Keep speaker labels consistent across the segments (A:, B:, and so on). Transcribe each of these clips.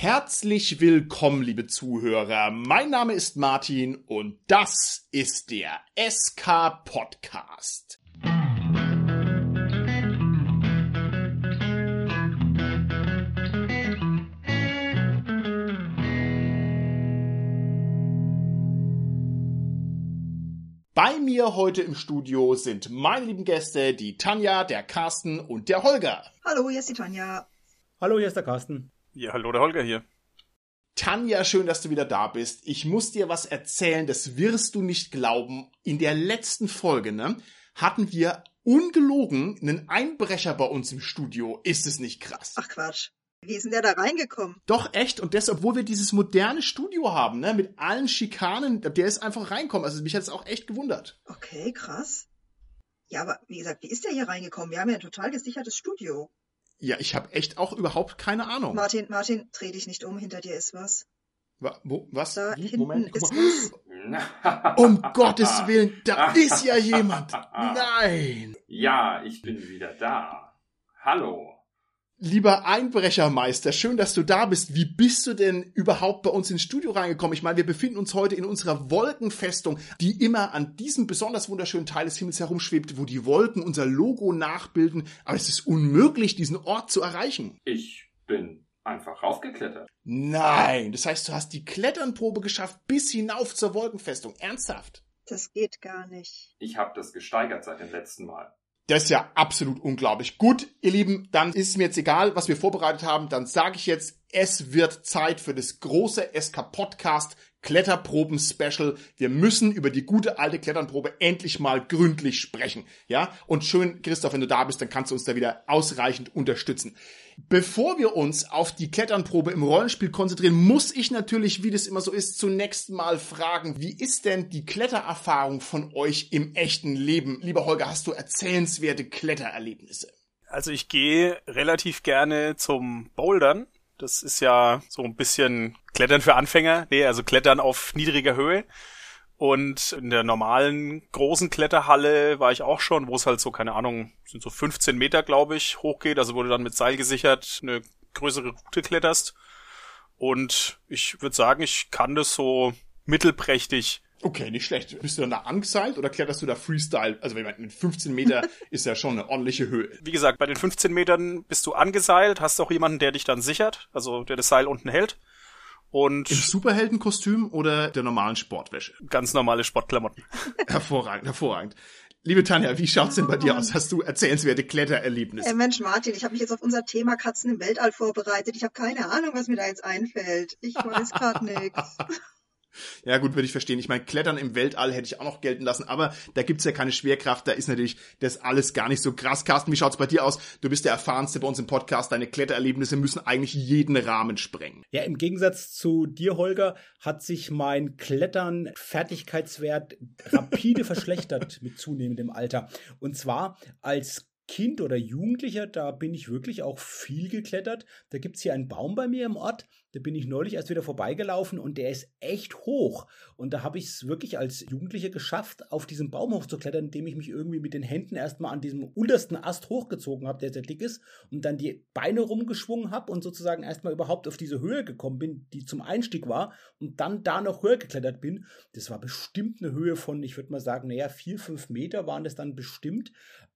A: Herzlich willkommen, liebe Zuhörer. Mein Name ist Martin und das ist der SK Podcast. Bei mir heute im Studio sind meine lieben Gäste, die Tanja, der Carsten und der Holger.
B: Hallo, hier ist die Tanja.
C: Hallo, hier ist der Carsten.
D: Ja, hallo, der Holger hier.
A: Tanja, schön, dass du wieder da bist. Ich muss dir was erzählen, das wirst du nicht glauben. In der letzten Folge, ne, hatten wir ungelogen einen Einbrecher bei uns im Studio. Ist es nicht krass?
B: Ach Quatsch. Wie ist denn der da reingekommen?
A: Doch, echt. Und das, obwohl wir dieses moderne Studio haben, ne, mit allen Schikanen, der ist einfach reinkommen. Also mich hat es auch echt gewundert.
B: Okay, krass. Ja, aber wie gesagt, wie ist der hier reingekommen? Wir haben ja ein total gesichertes Studio.
A: Ja, ich habe echt auch überhaupt keine Ahnung.
B: Martin, Martin, dreh dich nicht um, hinter dir ist was.
A: Wa wo, was?
B: Da
A: Wie?
B: hinten
A: Moment,
B: ist
A: mal.
B: was.
A: Um Gottes Willen, da ist ja jemand. Nein.
D: Ja, ich bin wieder da. Hallo.
A: Lieber Einbrechermeister, schön, dass du da bist. Wie bist du denn überhaupt bei uns ins Studio reingekommen? Ich meine, wir befinden uns heute in unserer Wolkenfestung, die immer an diesem besonders wunderschönen Teil des Himmels herumschwebt, wo die Wolken unser Logo nachbilden. Aber es ist unmöglich, diesen Ort zu erreichen.
D: Ich bin einfach raufgeklettert.
A: Nein, das heißt, du hast die Kletternprobe geschafft bis hinauf zur Wolkenfestung. Ernsthaft?
B: Das geht gar nicht.
D: Ich habe das gesteigert seit dem letzten Mal.
A: Das ist ja absolut unglaublich. Gut, ihr Lieben, dann ist es mir jetzt egal, was wir vorbereitet haben. Dann sage ich jetzt, es wird Zeit für das große SK Podcast Kletterproben Special. Wir müssen über die gute alte Kletternprobe endlich mal gründlich sprechen. Ja? Und schön, Christoph, wenn du da bist, dann kannst du uns da wieder ausreichend unterstützen. Bevor wir uns auf die Kletternprobe im Rollenspiel konzentrieren, muss ich natürlich, wie das immer so ist, zunächst mal fragen, wie ist denn die Klettererfahrung von euch im echten Leben? Lieber Holger, hast du erzählenswerte Klettererlebnisse?
C: Also ich gehe relativ gerne zum Bouldern. Das ist ja so ein bisschen Klettern für Anfänger. Nee, also Klettern auf niedriger Höhe. Und in der normalen großen Kletterhalle war ich auch schon, wo es halt so, keine Ahnung, sind so 15 Meter, glaube ich, hochgeht. Also du dann mit Seil gesichert eine größere Route kletterst. Und ich würde sagen, ich kann das so mittelprächtig.
A: Okay, nicht schlecht. Bist du dann da angeseilt oder kletterst du da Freestyle? Also wenn man mit 15 Meter ist ja schon eine ordentliche Höhe.
C: Wie gesagt, bei den 15 Metern bist du angeseilt, hast auch jemanden, der dich dann sichert, also der das Seil unten hält. Und
A: Im Superheldenkostüm oder der normalen Sportwäsche?
C: ganz normale Sportklamotten.
A: Hervorragend, hervorragend. Liebe Tanja, wie schaut's denn bei dir aus? Hast du erzählenswerte Klettererlebnisse?
B: Ey, Mensch, Martin, ich habe mich jetzt auf unser Thema Katzen im Weltall vorbereitet. Ich habe keine Ahnung, was mir da jetzt einfällt. Ich weiß gerade nichts.
A: Ja gut, würde ich verstehen. Ich meine, Klettern im Weltall hätte ich auch noch gelten lassen, aber da gibt's ja keine Schwerkraft, da ist natürlich das alles gar nicht so krass. Carsten, wie schaut's bei dir aus? Du bist der erfahrenste bei uns im Podcast. Deine Klettererlebnisse müssen eigentlich jeden Rahmen sprengen.
E: Ja, im Gegensatz zu dir, Holger, hat sich mein Klettern-Fertigkeitswert rapide verschlechtert mit zunehmendem Alter. Und zwar als Kind oder Jugendlicher, da bin ich wirklich auch viel geklettert. Da gibt's hier einen Baum bei mir im Ort, da bin ich neulich erst wieder vorbeigelaufen und der ist echt hoch. Und da habe ich es wirklich als Jugendlicher geschafft, auf diesen Baum hochzuklettern, indem ich mich irgendwie mit den Händen erstmal an diesem untersten Ast hochgezogen habe, der sehr dick ist, und dann die Beine rumgeschwungen habe und sozusagen erstmal überhaupt auf diese Höhe gekommen bin, die zum Einstieg war, und dann da noch höher geklettert bin. Das war bestimmt eine Höhe von, ich würde mal sagen, naja, vier, fünf Meter waren das dann bestimmt.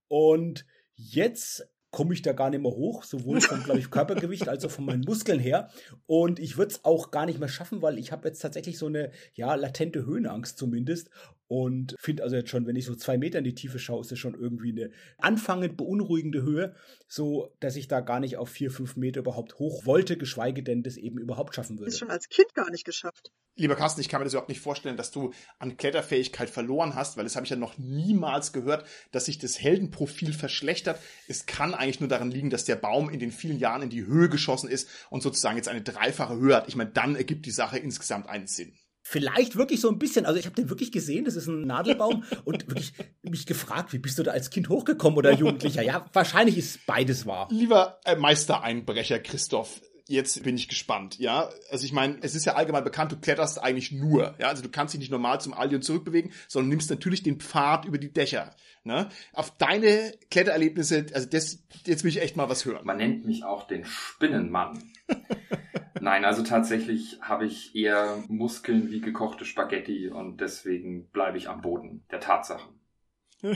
E: Und Jetzt komme ich da gar nicht mehr hoch, sowohl vom, glaube ich, Körpergewicht als auch von meinen Muskeln her. Und ich würde es auch gar nicht mehr schaffen, weil ich habe jetzt tatsächlich so eine, ja, latente Höhenangst zumindest. Und finde also jetzt schon, wenn ich so zwei Meter in die Tiefe schaue, ist das schon irgendwie eine anfangend beunruhigende Höhe, so dass ich da gar nicht auf vier, fünf Meter überhaupt hoch wollte, geschweige denn das eben überhaupt schaffen würde.
B: Ist schon als Kind gar nicht geschafft.
A: Lieber Carsten, ich kann mir das überhaupt nicht vorstellen, dass du an Kletterfähigkeit verloren hast, weil das habe ich ja noch niemals gehört, dass sich das Heldenprofil verschlechtert. Es kann eigentlich nur daran liegen, dass der Baum in den vielen Jahren in die Höhe geschossen ist und sozusagen jetzt eine dreifache Höhe hat. Ich meine, dann ergibt die Sache insgesamt einen Sinn.
E: Vielleicht wirklich so ein bisschen. Also ich habe den wirklich gesehen, das ist ein Nadelbaum und wirklich mich gefragt, wie bist du da als Kind hochgekommen oder Jugendlicher? Ja, wahrscheinlich ist beides wahr.
A: Lieber äh, Meistereinbrecher Christoph, jetzt bin ich gespannt, ja. Also ich meine, es ist ja allgemein bekannt, du kletterst eigentlich nur, ja. Also du kannst dich nicht normal zum Aldi und zurückbewegen, sondern nimmst natürlich den Pfad über die Dächer. Ne? Auf deine Klettererlebnisse, also das, jetzt will ich echt mal was hören.
D: Man nennt mich auch den Spinnenmann. Nein, also tatsächlich habe ich eher Muskeln wie gekochte Spaghetti und deswegen bleibe ich am Boden der Tatsachen.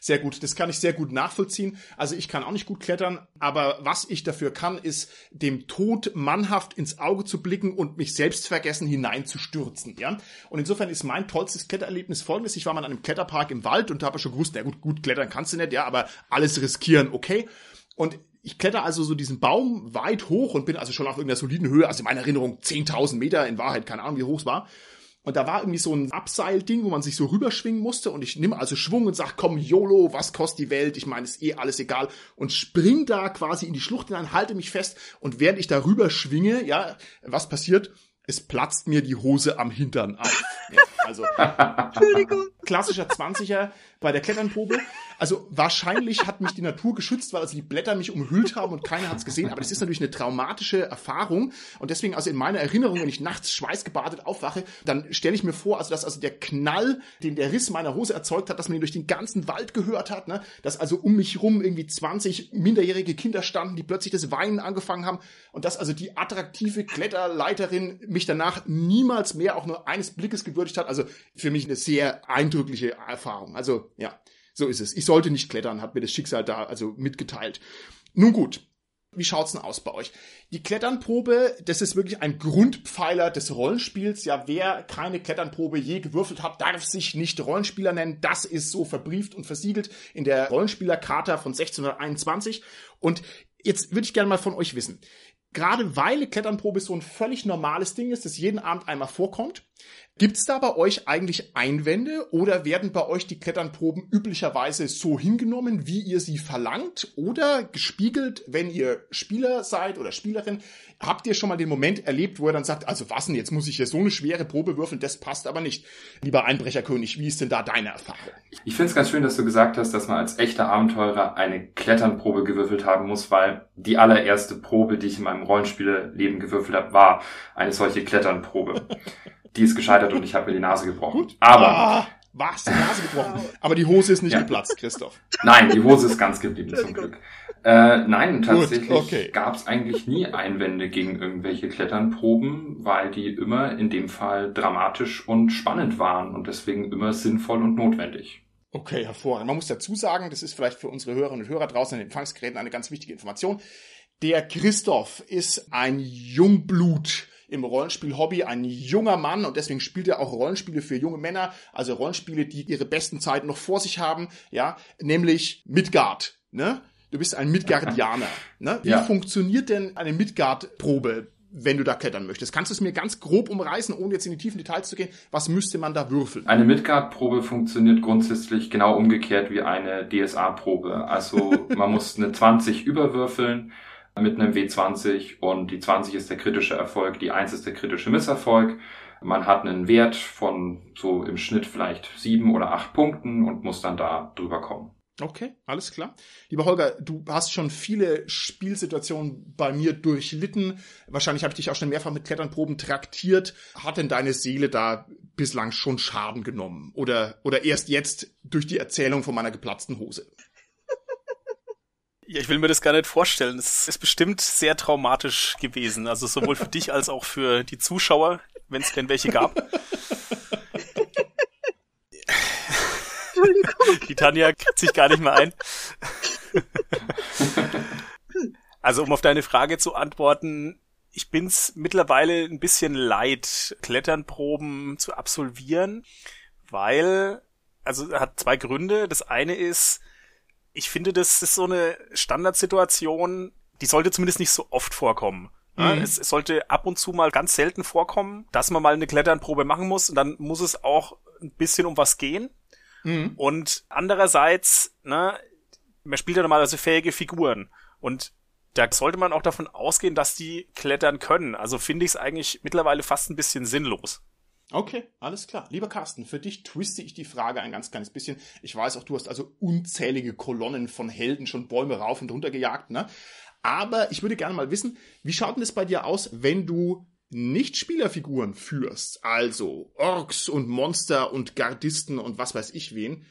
A: Sehr gut, das kann ich sehr gut nachvollziehen. Also ich kann auch nicht gut klettern, aber was ich dafür kann, ist dem Tod mannhaft ins Auge zu blicken und mich selbst vergessen hineinzustürzen. Ja? Und insofern ist mein tollstes Klettererlebnis folgendes. Ich war mal an einem Kletterpark im Wald und habe schon gewusst, na gut, gut klettern kannst du nicht, ja, aber alles riskieren, okay. Und ich kletter also so diesen Baum weit hoch und bin also schon auf irgendeiner soliden Höhe, also in meiner Erinnerung 10.000 Meter, in Wahrheit keine Ahnung, wie hoch es war. Und da war irgendwie so ein Abseilding, wo man sich so rüberschwingen musste. Und ich nehme also Schwung und sag, komm, YOLO, was kostet die Welt? Ich meine, ist eh alles egal. Und spring da quasi in die Schlucht hinein, halte mich fest. Und während ich da rüberschwinge, ja, was passiert? Es platzt mir die Hose am Hintern auf. Ja, also,
B: Entschuldigung.
A: klassischer 20er bei der Kletternprobe. Also wahrscheinlich hat mich die Natur geschützt, weil also die Blätter mich umhüllt haben und keiner hat es gesehen. Aber das ist natürlich eine traumatische Erfahrung. Und deswegen, also in meiner Erinnerung, wenn ich nachts schweißgebadet aufwache, dann stelle ich mir vor, also dass also der Knall, den der Riss meiner Hose erzeugt hat, dass man ihn durch den ganzen Wald gehört hat, ne? dass also um mich rum irgendwie 20 minderjährige Kinder standen, die plötzlich das Weinen angefangen haben und dass also die attraktive Kletterleiterin mich danach niemals mehr auch nur eines Blickes gewürdigt hat. Also für mich eine sehr eindrückliche Erfahrung. Also ja. So ist es. Ich sollte nicht klettern, hat mir das Schicksal da also mitgeteilt. Nun gut. Wie schaut's denn aus bei euch? Die Kletternprobe, das ist wirklich ein Grundpfeiler des Rollenspiels. Ja, wer keine Kletternprobe je gewürfelt hat, darf sich nicht Rollenspieler nennen. Das ist so verbrieft und versiegelt in der Rollenspielercharta von 1621. Und jetzt würde ich gerne mal von euch wissen. Gerade weil Kletternprobe so ein völlig normales Ding ist, das jeden Abend einmal vorkommt, Gibt's da bei euch eigentlich Einwände oder werden bei euch die Kletternproben üblicherweise so hingenommen, wie ihr sie verlangt oder gespiegelt, wenn ihr Spieler seid oder Spielerin? Habt ihr schon mal den Moment erlebt, wo ihr dann sagt, also was denn, jetzt muss ich hier so eine schwere Probe würfeln, das passt aber nicht. Lieber Einbrecherkönig, wie ist denn da deine Erfahrung?
D: Ich finde es ganz schön, dass du gesagt hast, dass man als echter Abenteurer eine Kletternprobe gewürfelt haben muss, weil die allererste Probe, die ich in meinem Rollenspielleben gewürfelt habe, war eine solche Kletternprobe. Die ist gescheitert und ich habe mir die Nase gebrochen.
A: Gut.
D: Aber
A: Ah, was? Die Nase gebrochen. Aber die Hose ist nicht
D: Ja.
A: geplatzt, Christoph.
D: nein, die Hose ist ganz geblieben zum. Glück. Äh, nein, tatsächlich
A: okay.
D: gab es eigentlich nie Einwände gegen irgendwelche Kletternproben, weil die immer in dem Fall dramatisch und spannend waren und deswegen immer sinnvoll und notwendig.
A: Okay, hervorragend. Man muss dazu sagen, das ist vielleicht für unsere Hörerinnen und Hörer draußen in den Empfangsgeräten eine ganz wichtige Information. Der Christoph ist ein Jungblut im Rollenspiel-Hobby, ein junger Mann und deswegen spielt er auch Rollenspiele für junge Männer, also Rollenspiele, die ihre besten Zeiten noch vor sich haben, ja, nämlich Midgard, ne? Du bist ein Midgardianer, ne? Wie
D: Ja.
A: funktioniert denn eine Midgard-Probe, wenn du da klettern möchtest? Kannst du es mir ganz grob umreißen, ohne jetzt in die tiefen Details zu gehen? Was müsste man da würfeln?
D: Eine Midgard-Probe funktioniert grundsätzlich genau umgekehrt wie eine DSA-Probe. Also man muss eine 20 überwürfeln mit einem W20 und die 20 ist der kritische Erfolg, die 1 ist der kritische Misserfolg. Man hat einen Wert von so im Schnitt vielleicht sieben oder acht Punkten und muss dann da drüber kommen.
A: Okay, alles klar. Lieber Holger, du hast schon viele Spielsituationen bei mir durchlitten. Wahrscheinlich habe ich dich auch schon mehrfach mit Kletternproben traktiert. Hat denn deine Seele da bislang schon Schaden genommen? Oder, oder erst jetzt durch die Erzählung von meiner geplatzten Hose?
C: Ja, ich will mir das gar nicht vorstellen. Es ist bestimmt sehr traumatisch gewesen. Also sowohl für dich als auch für die Zuschauer, wenn es denn welche gab. Die Tanja kriegt sich gar nicht mehr ein. Also um auf deine Frage zu antworten, ich bin's mittlerweile ein bisschen leid, Kletternproben zu absolvieren, weil, also hat zwei Gründe. Das eine ist, ich finde, das ist so eine Standardsituation, die sollte zumindest nicht so oft vorkommen.
A: Mhm.
C: es, es sollte ab und zu mal ganz selten vorkommen, dass man mal eine Kletternprobe machen muss und dann muss es auch ein bisschen um was gehen.
A: Mhm.
C: Und andererseits, ne, man spielt ja normalerweise fähige Figuren. Und da sollte man auch davon ausgehen, dass die klettern können. Also finde ich es eigentlich mittlerweile fast ein bisschen sinnlos.
A: Okay, alles klar. Lieber Carsten, für dich twiste ich die Frage ein ganz kleines bisschen. Ich weiß auch, du hast also unzählige Kolonnen von Helden schon Bäume rauf und runter gejagt, ne? Aber ich würde gerne mal wissen, wie schaut denn es bei dir aus, wenn du nicht Spielerfiguren führst? Also Orks und Monster und Gardisten und was weiß ich wen.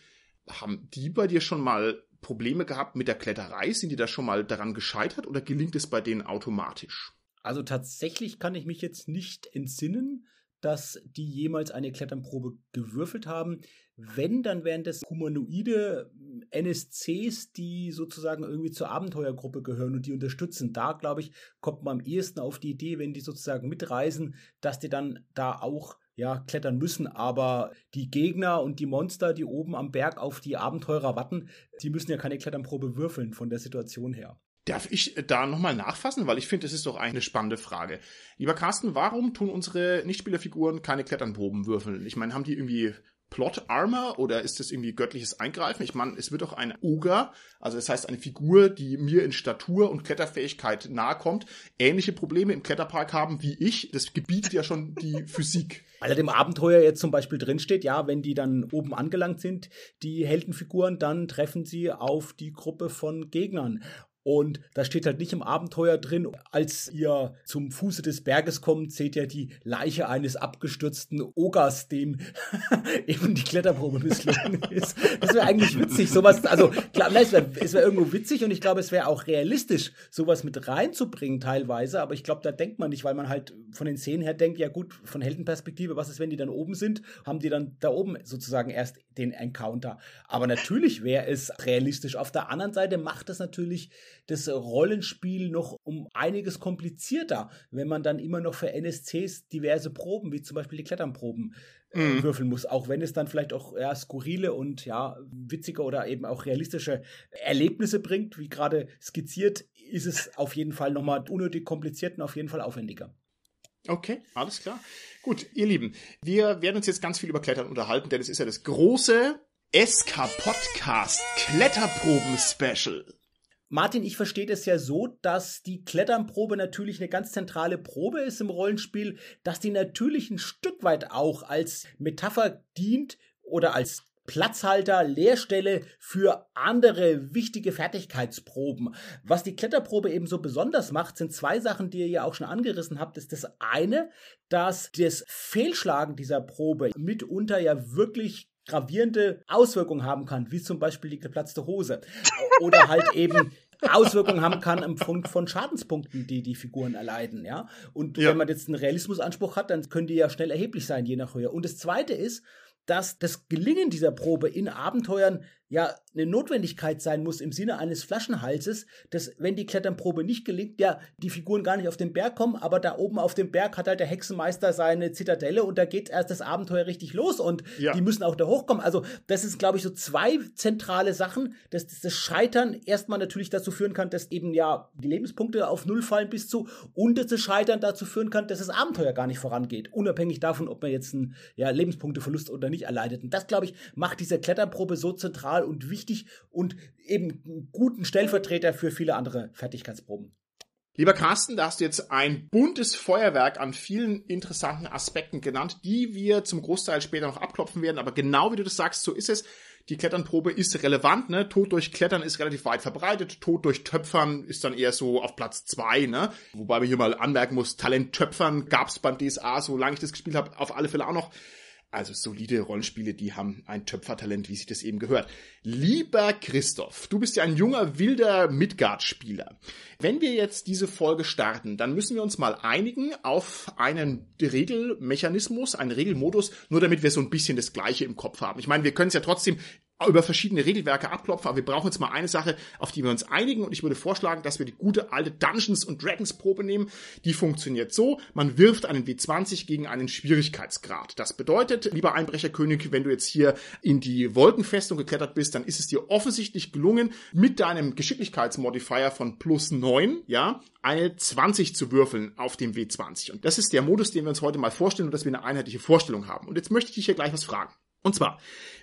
A: Haben die bei dir schon mal Probleme gehabt mit der Kletterei? Sind die da schon mal daran gescheitert oder gelingt es bei denen automatisch?
E: Also tatsächlich kann ich mich jetzt nicht entsinnen, dass die jemals eine Kletternprobe gewürfelt haben. Wenn, dann wären das humanoide NSCs, die sozusagen irgendwie zur Abenteuergruppe gehören und die unterstützen. Da, glaube ich, kommt man am ehesten auf die Idee, wenn die sozusagen mitreisen, dass die dann da auch ja, klettern müssen, aber die Gegner und die Monster, die oben am Berg auf die Abenteurer warten, die müssen ja keine Kletternprobe würfeln von der Situation her.
A: Darf ich da nochmal nachfassen? Weil ich finde, das ist doch eine spannende Frage. Lieber Carsten, warum tun unsere Nichtspielerfiguren keine Kletternproben würfeln? Ich meine, haben die irgendwie Plot Armor oder ist das irgendwie göttliches Eingreifen? Ich meine, es wird doch ein Ogre, also das heißt eine Figur, die mir in Statur und Kletterfähigkeit nahe kommt, ähnliche Probleme im Kletterpark haben wie ich. Das gebietet ja schon die Physik.
E: Weil dem Abenteuer jetzt zum Beispiel drinsteht, ja, wenn die dann oben angelangt sind, die Heldenfiguren, dann treffen sie auf die Gruppe von Gegnern. Und da steht halt nicht im Abenteuer drin, als ihr zum Fuße des Berges kommt, seht ihr die Leiche eines abgestürzten Ogers, dem eben die Kletterprobe misslungen ist. Das wäre eigentlich witzig, sowas, also klar, es wäre wär irgendwo witzig und ich glaube, es wäre auch realistisch, sowas mit reinzubringen teilweise, aber ich glaube, da denkt man nicht, weil man halt von den Szenen her denkt, ja gut, von Heldenperspektive, was ist, wenn die dann oben sind, haben die dann da oben sozusagen erst den Encounter. Aber natürlich wäre es realistisch. Auf der anderen Seite macht es natürlich das Rollenspiel noch um einiges komplizierter, wenn man dann immer noch für NSCs diverse Proben, wie zum Beispiel die Kletternproben, äh, mhm. würfeln muss, auch wenn es dann vielleicht auch ja, skurrile und ja, witzige oder eben auch realistische Erlebnisse bringt, wie gerade skizziert, ist es auf jeden Fall nochmal unnötig kompliziert und auf jeden Fall aufwendiger.
A: Okay, alles klar. Gut, ihr Lieben, wir werden uns jetzt ganz viel über Klettern unterhalten, denn es ist ja das große SK Podcast Kletterproben Special.
E: Martin, ich verstehe das ja so, dass die Kletternprobe natürlich eine ganz zentrale Probe ist im Rollenspiel, dass die natürlich ein Stück weit auch als Metapher dient oder als Platzhalter, Leerstelle für andere wichtige Fertigkeitsproben. Was die Kletterprobe eben so besonders macht, sind zwei Sachen, die ihr ja auch schon angerissen habt. Ist das eine, dass das Fehlschlagen dieser Probe mitunter ja wirklich gravierende Auswirkungen haben kann, wie zum Beispiel die geplatzte Hose. Oder halt eben Auswirkungen haben kann im Punkt von Schadenspunkten, die die Figuren erleiden, ja. Und ja. wenn man jetzt einen Realismusanspruch hat, dann können die ja schnell erheblich sein, je nach Höhe. Und das zweite ist, dass das Gelingen dieser Probe in Abenteuern ja eine Notwendigkeit sein muss im Sinne eines Flaschenhalses, dass wenn die Kletternprobe nicht gelingt, ja die Figuren gar nicht auf den Berg kommen, aber da oben auf dem Berg hat halt der Hexenmeister seine Zitadelle und da geht erst das Abenteuer richtig los und ja. die müssen auch da hochkommen. Also das ist, glaube ich, so zwei zentrale Sachen, dass das Scheitern erstmal natürlich dazu führen kann, dass eben ja die Lebenspunkte auf Null fallen bis zu und dass das Scheitern dazu führen kann, dass das Abenteuer gar nicht vorangeht, unabhängig davon, ob man jetzt einen ja, Lebenspunkteverlust oder nicht erleidet. Und das, glaube ich, macht diese Kletterprobe so zentral zentral und wichtig und eben einen guten Stellvertreter für viele andere Fertigkeitsproben.
A: Lieber Carsten, da hast du jetzt ein buntes Feuerwerk an vielen interessanten Aspekten genannt, die wir zum Großteil später noch abklopfen werden. Aber genau wie du das sagst, so ist es. Die Kletternprobe ist relevant, ne? Tod durch Klettern ist relativ weit verbreitet. Tod durch Töpfern ist dann eher so auf Platz zwei, ne? Wobei man hier mal anmerken muss, Talent Töpfern gab's beim DSA, solange ich das gespielt habe, auf alle Fälle auch noch. Also solide Rollenspiele, die haben ein Töpfertalent, wie sich das eben gehört. Lieber Christoph, du bist ja ein junger, wilder Midgard-Spieler. Wenn wir jetzt diese Folge starten, dann müssen wir uns mal einigen auf einen Regelmechanismus, einen Regelmodus, nur damit wir so ein bisschen das Gleiche im Kopf haben. Ich meine, wir können es ja trotzdem über verschiedene Regelwerke abklopfen, aber wir brauchen jetzt mal eine Sache, auf die wir uns einigen und ich würde vorschlagen, dass wir die gute alte Dungeons und Dragons Probe nehmen. Die funktioniert so, man wirft einen W20 gegen einen Schwierigkeitsgrad. Das bedeutet, lieber Einbrecherkönig, wenn du jetzt hier in die Wolkenfestung geklettert bist, dann ist es dir offensichtlich gelungen, mit deinem Geschicklichkeitsmodifier von plus 9, ja, eine 20 zu würfeln auf dem W20. Und das ist der Modus, den wir uns heute mal vorstellen und dass wir eine einheitliche Vorstellung haben. Und jetzt möchte ich dich hier gleich was fragen. Und zwar,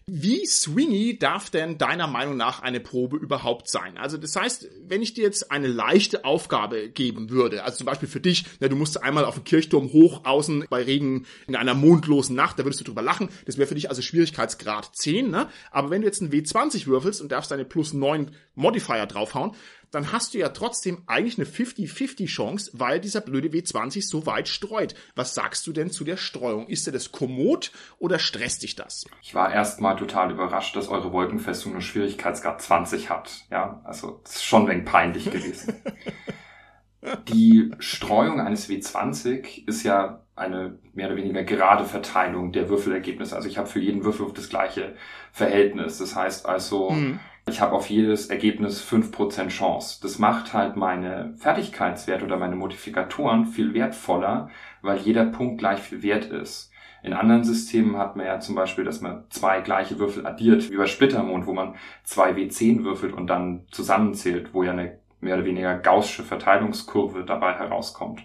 A: wie swingy darf denn deiner Meinung nach eine Probe überhaupt sein? Also das heißt, wenn ich dir jetzt eine leichte Aufgabe geben würde, also zum Beispiel für dich, na, du musst einmal auf den Kirchturm hoch außen bei Regen in einer mondlosen Nacht, da würdest du drüber lachen, das wäre für dich also Schwierigkeitsgrad 10, ne? Aber wenn du jetzt einen W20 würfelst und darfst deine plus 9 Modifier draufhauen, dann hast du ja trotzdem eigentlich eine 50-50 Chance, weil dieser blöde W20 so weit streut. Was sagst du denn zu der Streuung? Ist dir das kommod oder stresst dich das?
D: Ich war erstmal total überrascht, dass eure Wolkenfestung eine Schwierigkeitsgrad 20 hat. Ja, also das ist schon ein wenig peinlich gewesen. Die Streuung eines W20 ist ja eine mehr oder weniger gerade Verteilung der Würfelergebnisse. Also ich habe für jeden Würfel das gleiche Verhältnis. Das heißt also, mhm. Ich habe auf jedes Ergebnis fünf Prozent Chance. Das macht halt meine Fertigkeitswerte oder meine Modifikatoren viel wertvoller, weil jeder Punkt gleich viel wert ist. In anderen Systemen hat man ja zum Beispiel, dass man zwei gleiche Würfel addiert, wie bei Splittermond, wo man zwei W10 würfelt und dann zusammenzählt, wo ja eine mehr oder weniger gaussische Verteilungskurve dabei herauskommt.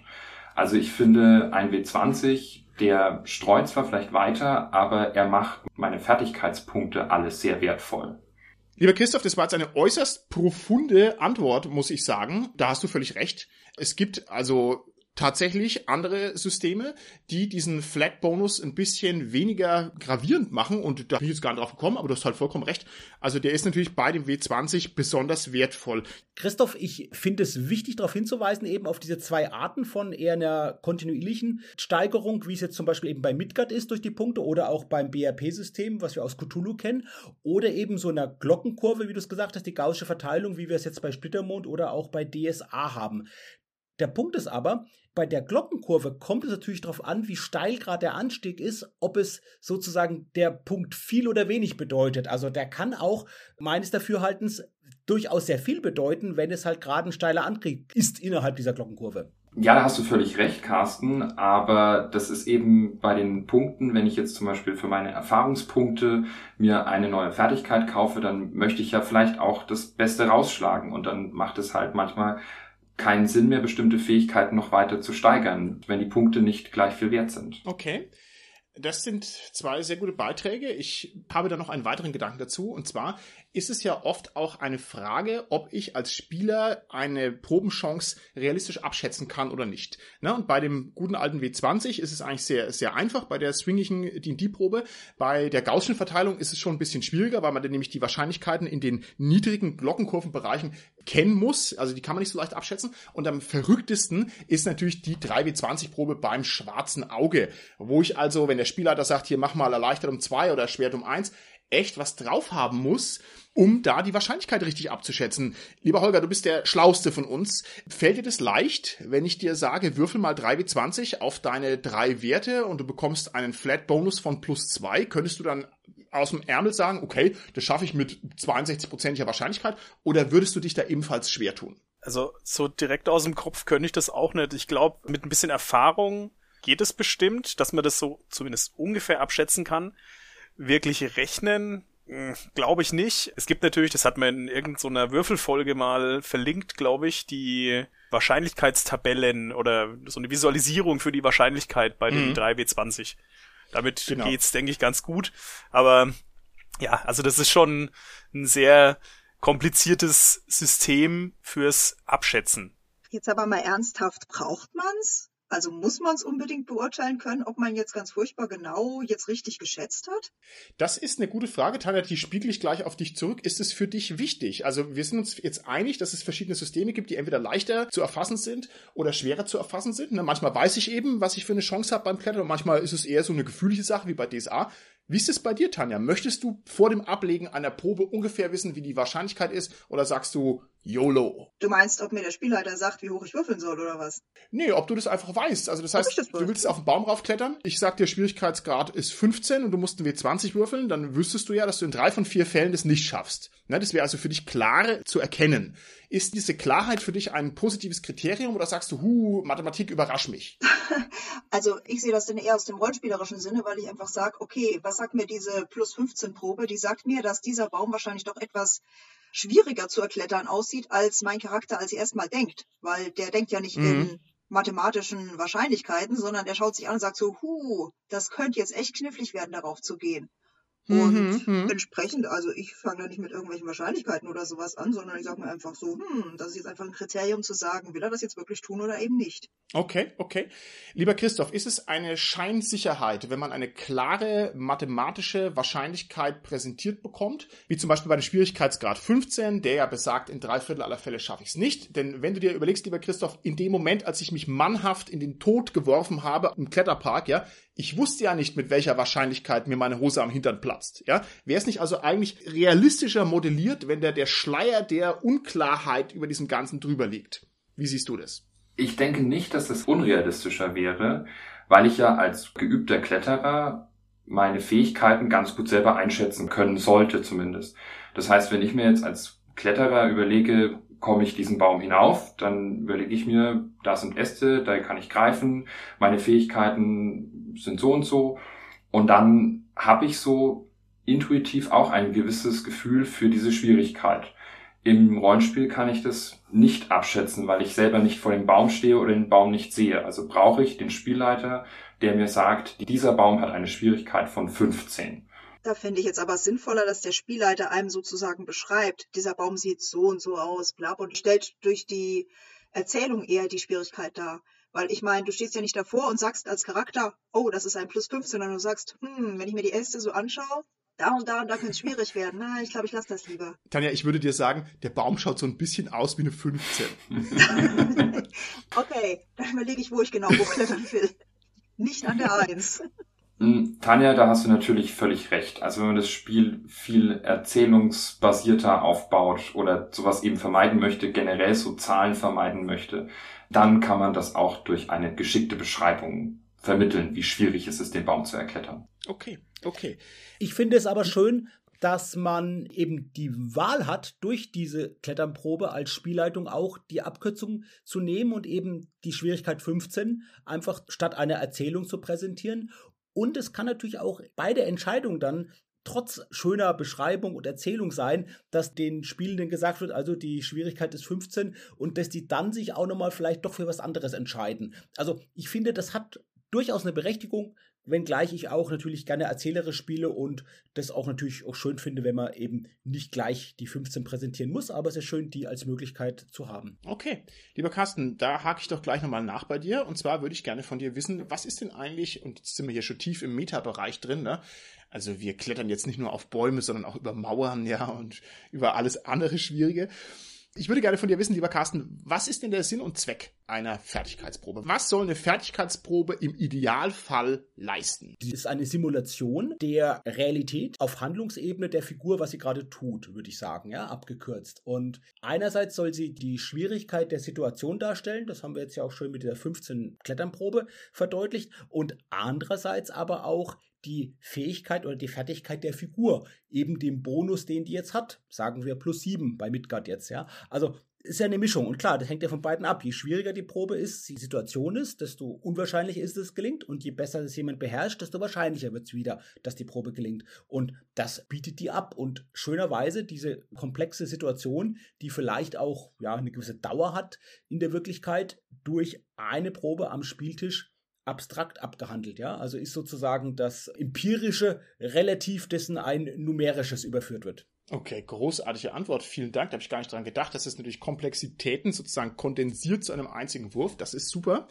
D: Also ich finde, ein W20, der streut zwar vielleicht weiter, aber er macht meine Fertigkeitspunkte alles sehr wertvoll.
A: Lieber Christoph, das war jetzt eine äußerst profunde Antwort, muss ich sagen. Da hast du völlig recht. Es gibt also tatsächlich andere Systeme, die diesen Flat-Bonus ein bisschen weniger gravierend machen und da bin ich jetzt gar nicht drauf gekommen, aber du hast halt vollkommen recht. Also der ist natürlich bei dem W20 besonders wertvoll.
E: Christoph, ich finde es wichtig darauf hinzuweisen, eben auf diese zwei Arten von eher einer kontinuierlichen Steigerung, wie es jetzt zum Beispiel eben bei Midgard ist durch die Punkte oder auch beim BRP-System, was wir aus Cthulhu kennen, oder eben so einer Glockenkurve, wie du es gesagt hast, die gaussische Verteilung, wie wir es jetzt bei Splittermond oder auch bei DSA haben. Der Punkt ist aber, bei der Glockenkurve kommt es natürlich darauf an, wie steil gerade der Anstieg ist, ob es sozusagen der Punkt viel oder wenig bedeutet. Also der kann auch meines Dafürhaltens durchaus sehr viel bedeuten, wenn es halt gerade ein steiler Anstieg ist innerhalb dieser Glockenkurve.
D: Ja, da hast du völlig recht, Carsten. Aber das ist eben bei den Punkten, wenn ich jetzt zum Beispiel für meine Erfahrungspunkte mir eine neue Fertigkeit kaufe, dann möchte ich ja vielleicht auch das Beste rausschlagen. Und dann macht es halt manchmal keinen Sinn mehr, bestimmte Fähigkeiten noch weiter zu steigern, wenn die Punkte nicht gleich viel wert sind.
A: Okay. Das sind zwei sehr gute Beiträge. Ich habe da noch einen weiteren Gedanken dazu. Und zwar ist es ja oft auch eine Frage, ob ich als Spieler eine Probenchance realistisch abschätzen kann oder nicht. Und bei dem guten alten W20 ist es eigentlich sehr, sehr einfach bei der swingigen D&D-Probe. Bei der Gaußschen Verteilung ist es schon ein bisschen schwieriger, weil man dann nämlich die Wahrscheinlichkeiten in den niedrigen Glockenkurvenbereichen kennen muss. Also die kann man nicht so leicht abschätzen. Und am verrücktesten ist natürlich die 3W20-Probe beim schwarzen Auge, wo ich also, wenn der Spielleiter sagt, hier mach mal erleichtert um zwei oder erschwert um eins, echt was drauf haben muss, um da die Wahrscheinlichkeit richtig abzuschätzen. Lieber Holger, du bist der Schlauste von uns. Fällt dir das leicht, wenn ich dir sage, würfel mal 3 wie 20 auf deine drei Werte und du bekommst einen Flat-Bonus von plus zwei? Könntest du dann aus dem Ärmel sagen, okay, das schaffe ich mit 62%iger Wahrscheinlichkeit? Oder würdest du dich da ebenfalls schwer tun?
C: Also so direkt aus dem Kopf könnte ich das auch nicht. Ich glaube, mit ein bisschen Erfahrung geht es bestimmt, dass man das so zumindest ungefähr abschätzen kann wirklich rechnen, hm, glaube ich nicht. Es gibt natürlich, das hat man in irgendeiner Würfelfolge mal verlinkt, glaube ich, die Wahrscheinlichkeitstabellen oder so eine Visualisierung für die Wahrscheinlichkeit bei den mhm. 3W20. Damit genau. geht's, denke ich, ganz gut. Aber ja, also das ist schon ein sehr kompliziertes System fürs Abschätzen.
B: Jetzt aber mal ernsthaft, braucht man's? Also muss man es unbedingt beurteilen können, ob man jetzt ganz furchtbar genau jetzt richtig geschätzt hat?
A: Das ist eine gute Frage, Tanja, die spiegel ich gleich auf dich zurück. Ist es für dich wichtig? Also wir sind uns jetzt einig, dass es verschiedene Systeme gibt, die entweder leichter zu erfassen sind oder schwerer zu erfassen sind. Ne, manchmal weiß ich eben, was ich für eine Chance habe beim Klettern und manchmal ist es eher so eine gefühlige Sache wie bei DSA. Wie ist es bei dir, Tanja? Möchtest du vor dem Ablegen einer Probe ungefähr wissen, wie die Wahrscheinlichkeit ist? Oder sagst du YOLO?
B: Du meinst, ob mir der Spielleiter sagt, wie hoch ich würfeln soll, oder was?
A: Nee, ob du das einfach weißt. Also das heißt, das du willst auf den Baum raufklettern. Ich sag dir, Schwierigkeitsgrad ist 15 und du musst einen W20 würfeln. Dann wüsstest du ja, dass du in drei von vier Fällen das nicht schaffst. Ne, das wäre also für dich klar zu erkennen. Ist diese Klarheit für dich ein positives Kriterium oder sagst du, hu, Mathematik überrasch mich?
B: also ich sehe das denn eher aus dem rollenspielerischen Sinne, weil ich einfach sage, okay, was sagt mir diese plus 15 Probe? Die sagt mir, dass dieser Baum wahrscheinlich doch etwas schwieriger zu erklettern aussieht, als mein Charakter als erstmal denkt. Weil der denkt ja nicht mhm. in mathematischen Wahrscheinlichkeiten, sondern der schaut sich an und sagt so, hu, das könnte jetzt echt knifflig werden, darauf zu gehen. Und mhm, entsprechend, also ich fange da nicht mit irgendwelchen Wahrscheinlichkeiten oder sowas an, sondern ich sage mir einfach so, hm, das ist jetzt einfach ein Kriterium zu sagen, will er das jetzt wirklich tun oder eben nicht.
A: Okay, okay. Lieber Christoph, ist es eine Scheinsicherheit, wenn man eine klare mathematische Wahrscheinlichkeit präsentiert bekommt, wie zum Beispiel bei dem Schwierigkeitsgrad 15, der ja besagt, in drei Viertel aller Fälle schaffe ich es nicht. Denn wenn du dir überlegst, lieber Christoph, in dem Moment, als ich mich mannhaft in den Tod geworfen habe im Kletterpark, ja, ich wusste ja nicht, mit welcher Wahrscheinlichkeit mir meine Hose am Hintern platzt. Ja, wäre es nicht also eigentlich realistischer modelliert, wenn der der Schleier der Unklarheit über diesem Ganzen drüber liegt? Wie siehst du das?
D: Ich denke nicht, dass es unrealistischer wäre, weil ich ja als geübter Kletterer meine Fähigkeiten ganz gut selber einschätzen können sollte zumindest. Das heißt, wenn ich mir jetzt als Kletterer überlege, komme ich diesen Baum hinauf, dann überlege ich mir, da sind Äste, da kann ich greifen, meine Fähigkeiten sind so und so. Und dann habe ich so intuitiv auch ein gewisses Gefühl für diese Schwierigkeit. Im Rollenspiel kann ich das nicht abschätzen, weil ich selber nicht vor dem Baum stehe oder den Baum nicht sehe. Also brauche ich den Spielleiter, der mir sagt, dieser Baum hat eine Schwierigkeit von 15.
B: Da fände ich jetzt aber sinnvoller, dass der Spielleiter einem sozusagen beschreibt, dieser Baum sieht so und so aus, bla, und stellt durch die Erzählung eher die Schwierigkeit dar. Weil ich meine, du stehst ja nicht davor und sagst als Charakter, oh, das ist ein Plus 15, sondern du sagst, hm, wenn ich mir die Äste so anschaue, da und da und da könnte es schwierig werden. Na, ich glaube, ich lasse das lieber.
A: Tanja, ich würde dir sagen, der Baum schaut so ein bisschen aus wie eine 15.
B: okay, dann überlege ich, wo ich genau hochklettern will. Nicht an der 1.
D: Hm, Tanja, da hast du natürlich völlig recht. Also wenn man das Spiel viel erzählungsbasierter aufbaut oder sowas eben vermeiden möchte, generell so Zahlen vermeiden möchte, dann kann man das auch durch eine geschickte Beschreibung vermitteln, wie schwierig es ist, den Baum zu erklettern.
A: Okay, okay.
E: Ich finde es aber schön, dass man eben die Wahl hat, durch diese Kletternprobe als Spielleitung auch die Abkürzung zu nehmen und eben die Schwierigkeit 15 einfach statt einer Erzählung zu präsentieren und es kann natürlich auch bei der Entscheidung dann trotz schöner Beschreibung und Erzählung sein, dass den Spielenden gesagt wird, also die Schwierigkeit ist 15 und dass die dann sich auch nochmal vielleicht doch für was anderes entscheiden. Also ich finde, das hat durchaus eine Berechtigung, wenngleich ich auch natürlich gerne erzählerisch spiele und das auch natürlich auch schön finde, wenn man eben nicht gleich die 15 präsentieren muss, aber es ist schön, die als Möglichkeit zu haben.
A: Okay, lieber Carsten, da hake ich doch gleich nochmal nach bei dir und zwar würde ich gerne von dir wissen, was ist denn eigentlich, und jetzt sind wir hier schon tief im Meta-Bereich drin, ne? Also wir klettern jetzt nicht nur auf Bäume, sondern auch über Mauern, ja, und über alles andere Schwierige. Ich würde gerne von dir wissen, lieber Carsten, was ist denn der Sinn und Zweck einer Fertigkeitsprobe? Was soll eine Fertigkeitsprobe im Idealfall leisten?
E: Die ist eine Simulation der Realität auf Handlungsebene der Figur, was sie gerade tut, würde ich sagen, ja, abgekürzt. Und einerseits soll sie die Schwierigkeit der Situation darstellen, das haben wir jetzt ja auch schön mit der 15 Kletternprobe verdeutlicht, und andererseits aber auch die Fähigkeit oder die Fertigkeit der Figur, eben dem Bonus, den die jetzt hat. Sagen wir plus sieben bei Midgard jetzt, ja. Also ist ja eine Mischung. Und klar, das hängt ja von beiden ab. Je schwieriger die Probe ist, die Situation ist, desto unwahrscheinlicher ist es gelingt. Und je besser es jemand beherrscht, desto wahrscheinlicher wird es wieder, dass die Probe gelingt. Und das bietet die ab. Und schönerweise diese komplexe Situation, die vielleicht auch ja, eine gewisse Dauer hat in der Wirklichkeit, durch eine Probe am Spieltisch abstrakt abgehandelt, ja. Also ist sozusagen das Empirische relativ dessen ein numerisches überführt wird.
A: Okay, großartige Antwort. Vielen Dank. Da habe ich gar nicht dran gedacht. Das ist natürlich Komplexitäten sozusagen kondensiert zu einem einzigen Wurf. Das ist super.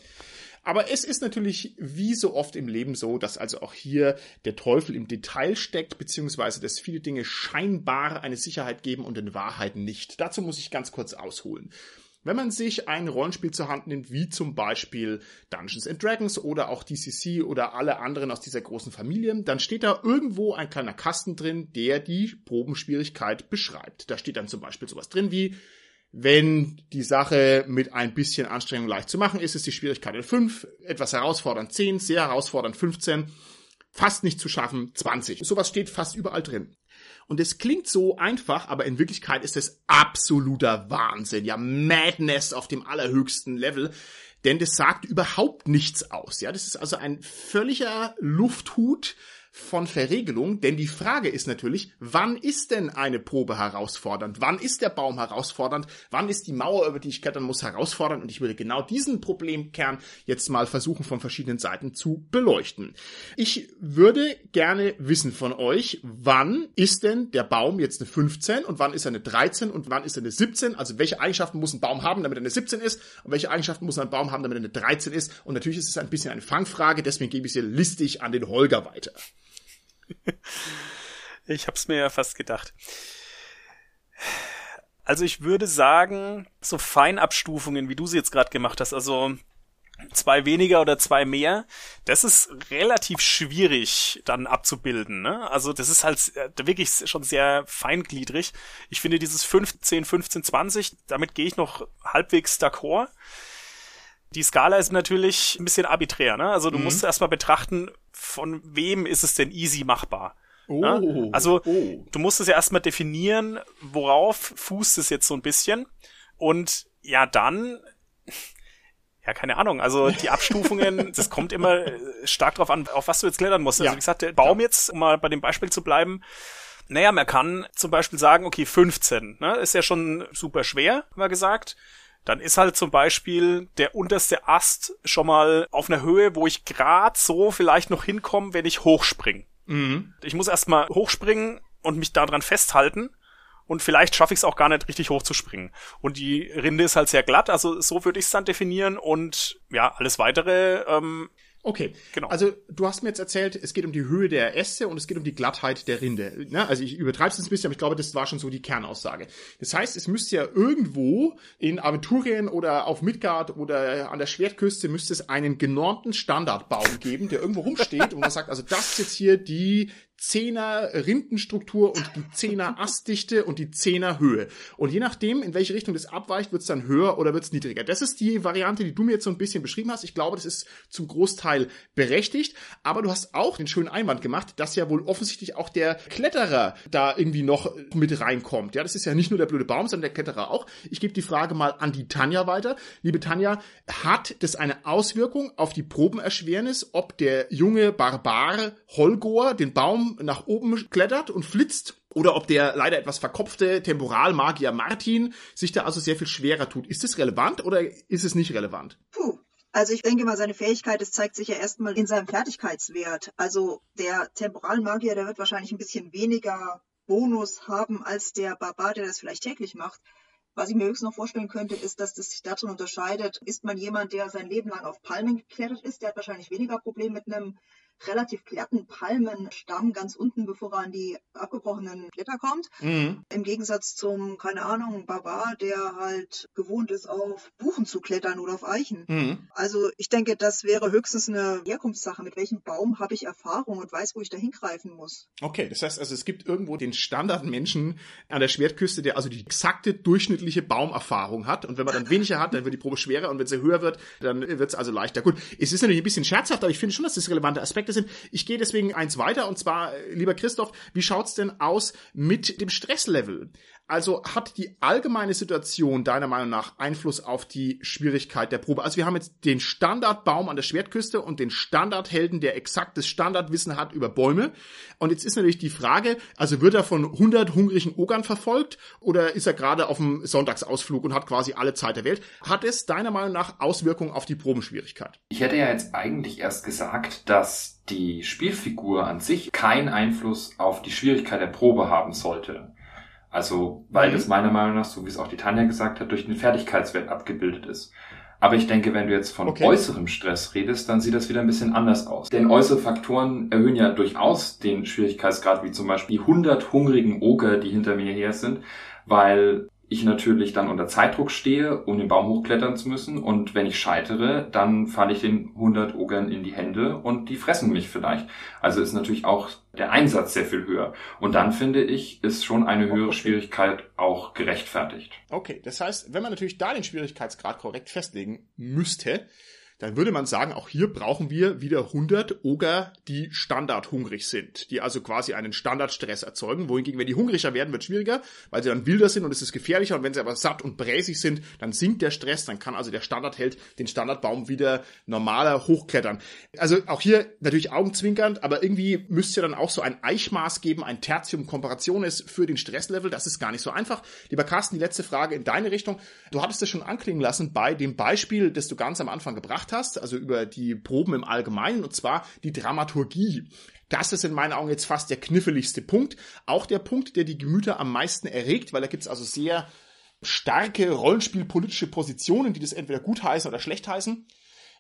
A: Aber es ist natürlich wie so oft im Leben so, dass also auch hier der Teufel im Detail steckt, beziehungsweise dass viele Dinge scheinbar eine Sicherheit geben und in Wahrheit nicht. Dazu muss ich ganz kurz ausholen. Wenn man sich ein Rollenspiel zur Hand nimmt, wie zum Beispiel Dungeons and Dragons oder auch DCC oder alle anderen aus dieser großen Familie, dann steht da irgendwo ein kleiner Kasten drin, der die Probenschwierigkeit beschreibt. Da steht dann zum Beispiel sowas drin wie, wenn die Sache mit ein bisschen Anstrengung leicht zu machen ist, ist die Schwierigkeit 5, etwas herausfordernd 10, sehr herausfordernd 15, fast nicht zu schaffen 20. Sowas steht fast überall drin. Und es klingt so einfach, aber in Wirklichkeit ist es absoluter Wahnsinn. Ja, Madness auf dem allerhöchsten Level. Denn das sagt überhaupt nichts aus. Ja, das ist also ein völliger Lufthut von Verregelung, denn die Frage ist natürlich, wann ist denn eine Probe herausfordernd? Wann ist der Baum herausfordernd? Wann ist die Mauer, über die ich klettern muss, herausfordernd? Und ich würde genau diesen Problemkern jetzt mal versuchen, von verschiedenen Seiten zu beleuchten. Ich würde gerne wissen von euch, wann ist denn der Baum jetzt eine 15 und wann ist er eine 13 und wann ist er eine 17? Also welche Eigenschaften muss ein Baum haben, damit er eine 17 ist und welche Eigenschaften muss ein Baum haben, damit er eine 13 ist? Und natürlich ist es ein bisschen eine Fangfrage, deswegen gebe ich sie listig an den Holger weiter.
C: Ich hab's mir ja fast gedacht. Also ich würde sagen, so Feinabstufungen, wie du sie jetzt gerade gemacht hast, also zwei weniger oder zwei mehr, das ist relativ schwierig dann abzubilden. Ne? Also das ist halt äh, wirklich schon sehr feingliedrig. Ich finde dieses 15, 15, 20, damit gehe ich noch halbwegs d'accord. Die Skala ist natürlich ein bisschen arbiträr. Ne? Also du mhm. musst erstmal betrachten, von wem ist es denn easy machbar. Oh, ne? Also oh. du musst es ja erstmal definieren, worauf fußt es jetzt so ein bisschen. Und ja, dann ja, keine Ahnung. Also die Abstufungen, das kommt immer stark drauf an, auf was du jetzt klettern musst. Also ja. wie gesagt, der Baum jetzt, um mal bei dem Beispiel zu bleiben, naja, man kann zum Beispiel sagen, okay, 15, ne, ist ja schon super schwer, haben wir gesagt. Dann ist halt zum Beispiel der unterste Ast schon mal auf einer Höhe, wo ich grad so vielleicht noch hinkomme, wenn ich hochspring. Mhm. Ich muss erstmal hochspringen und mich daran festhalten und vielleicht schaffe ich es auch gar nicht richtig hochzuspringen. Und die Rinde ist halt sehr glatt, also so würde ich es dann definieren und ja, alles weitere ähm,
A: Okay, genau. Also du hast mir jetzt erzählt, es geht um die Höhe der Äste und es geht um die Glattheit der Rinde. Ne? Also ich übertreibe es ein bisschen, aber ich glaube, das war schon so die Kernaussage. Das heißt, es müsste ja irgendwo in Aventurien oder auf Midgard oder an der Schwertküste müsste es einen genormten Standardbaum geben, der irgendwo rumsteht und man sagt, also das ist jetzt hier die Zehner Rindenstruktur und die Zehner Astdichte und die Zehner Höhe. Und je nachdem, in welche Richtung das abweicht, wird es dann höher oder wird es niedriger. Das ist die Variante, die du mir jetzt so ein bisschen beschrieben hast. Ich glaube, das ist zum Großteil berechtigt. Aber du hast auch den schönen Einwand gemacht, dass ja wohl offensichtlich auch der Kletterer da irgendwie noch mit reinkommt. Ja, das ist ja nicht nur der blöde Baum, sondern der Kletterer auch. Ich gebe die Frage mal an die Tanja weiter. Liebe Tanja, hat das eine Auswirkung auf die Probenerschwernis, ob der junge Barbar Holgor den Baum nach oben klettert und flitzt oder ob der leider etwas verkopfte Temporalmagier Martin sich da also sehr viel schwerer tut. Ist es relevant oder ist es nicht relevant?
B: Puh. Also ich denke mal, seine Fähigkeit, das zeigt sich ja erstmal in seinem Fertigkeitswert. Also der Temporalmagier, der wird wahrscheinlich ein bisschen weniger Bonus haben als der Barbar, der das vielleicht täglich macht. Was ich mir höchstens noch vorstellen könnte, ist, dass das sich darin unterscheidet. Ist man jemand, der sein Leben lang auf Palmen geklettert ist, der hat wahrscheinlich weniger Probleme mit einem relativ glatten Palmenstamm ganz unten, bevor er an die abgebrochenen Blätter kommt. Mhm. Im Gegensatz zum, keine Ahnung, Barbar, der halt gewohnt ist, auf Buchen zu klettern oder auf Eichen. Mhm. Also ich denke, das wäre höchstens eine Herkunftssache. Mit welchem Baum habe ich Erfahrung und weiß, wo ich da hingreifen muss.
A: Okay, das heißt also, es gibt irgendwo den Standardmenschen an der Schwertküste, der also die exakte durchschnittliche Baumerfahrung hat. Und wenn man dann weniger hat, dann wird die Probe schwerer und wenn sie höher wird, dann wird es also leichter. Gut, es ist natürlich ein bisschen scherzhaft, aber ich finde schon, dass das relevante Aspekt Aspekte sind. Ich gehe deswegen eins weiter und zwar, äh, lieber Christoph, wie schaut's denn aus mit dem Stresslevel? Also hat die allgemeine Situation deiner Meinung nach Einfluss auf die Schwierigkeit der Probe? Also wir haben jetzt den Standardbaum an der Schwertküste und den Standardhelden, der exaktes Standardwissen hat über Bäume. Und jetzt ist natürlich die Frage, also wird er von 100 hungrigen Ogern verfolgt oder ist er gerade auf dem Sonntagsausflug und hat quasi alle Zeit der Welt? Hat es deiner Meinung nach Auswirkungen auf die Probenschwierigkeit?
D: Ich hätte ja jetzt eigentlich erst gesagt, dass die Spielfigur an sich keinen Einfluss auf die Schwierigkeit der Probe haben sollte. Also, weil mhm. das meiner Meinung nach, so wie es auch die Tanja gesagt hat, durch den Fertigkeitswert abgebildet ist. Aber ich denke, wenn du jetzt von okay. äußerem Stress redest, dann sieht das wieder ein bisschen anders aus. Denn äußere Faktoren erhöhen ja durchaus den Schwierigkeitsgrad, wie zum Beispiel die 100 hungrigen Oger, die hinter mir her sind, weil ich natürlich dann unter Zeitdruck stehe, um den Baum hochklettern zu müssen. Und wenn ich scheitere, dann falle ich den 100 Ogern in die Hände und die fressen mich vielleicht. Also ist natürlich auch der Einsatz sehr viel höher. Und dann finde ich, ist schon eine höhere okay. Schwierigkeit auch gerechtfertigt.
A: Okay, das heißt, wenn man natürlich da den Schwierigkeitsgrad korrekt festlegen müsste, dann würde man sagen, auch hier brauchen wir wieder 100 Oger, die standardhungrig sind, die also quasi einen Standardstress erzeugen, wohingegen, wenn die hungriger werden, wird schwieriger, weil sie dann wilder sind und es ist gefährlicher und wenn sie aber satt und bräsig sind, dann sinkt der Stress, dann kann also der Standardheld den Standardbaum wieder normaler hochklettern. Also auch hier natürlich augenzwinkernd, aber irgendwie müsste dann auch so ein Eichmaß geben, ein Tertium Comparationis für den Stresslevel, das ist gar nicht so einfach. Lieber Carsten, die letzte Frage in deine Richtung. Du hattest es schon anklingen lassen bei dem Beispiel, das du ganz am Anfang gebracht gemacht hast, also über die Proben im Allgemeinen, und zwar die Dramaturgie. Das ist in meinen Augen jetzt fast der kniffeligste Punkt. Auch der Punkt, der die Gemüter am meisten erregt, weil da gibt es also sehr starke rollenspielpolitische Positionen, die das entweder gut heißen oder schlecht heißen.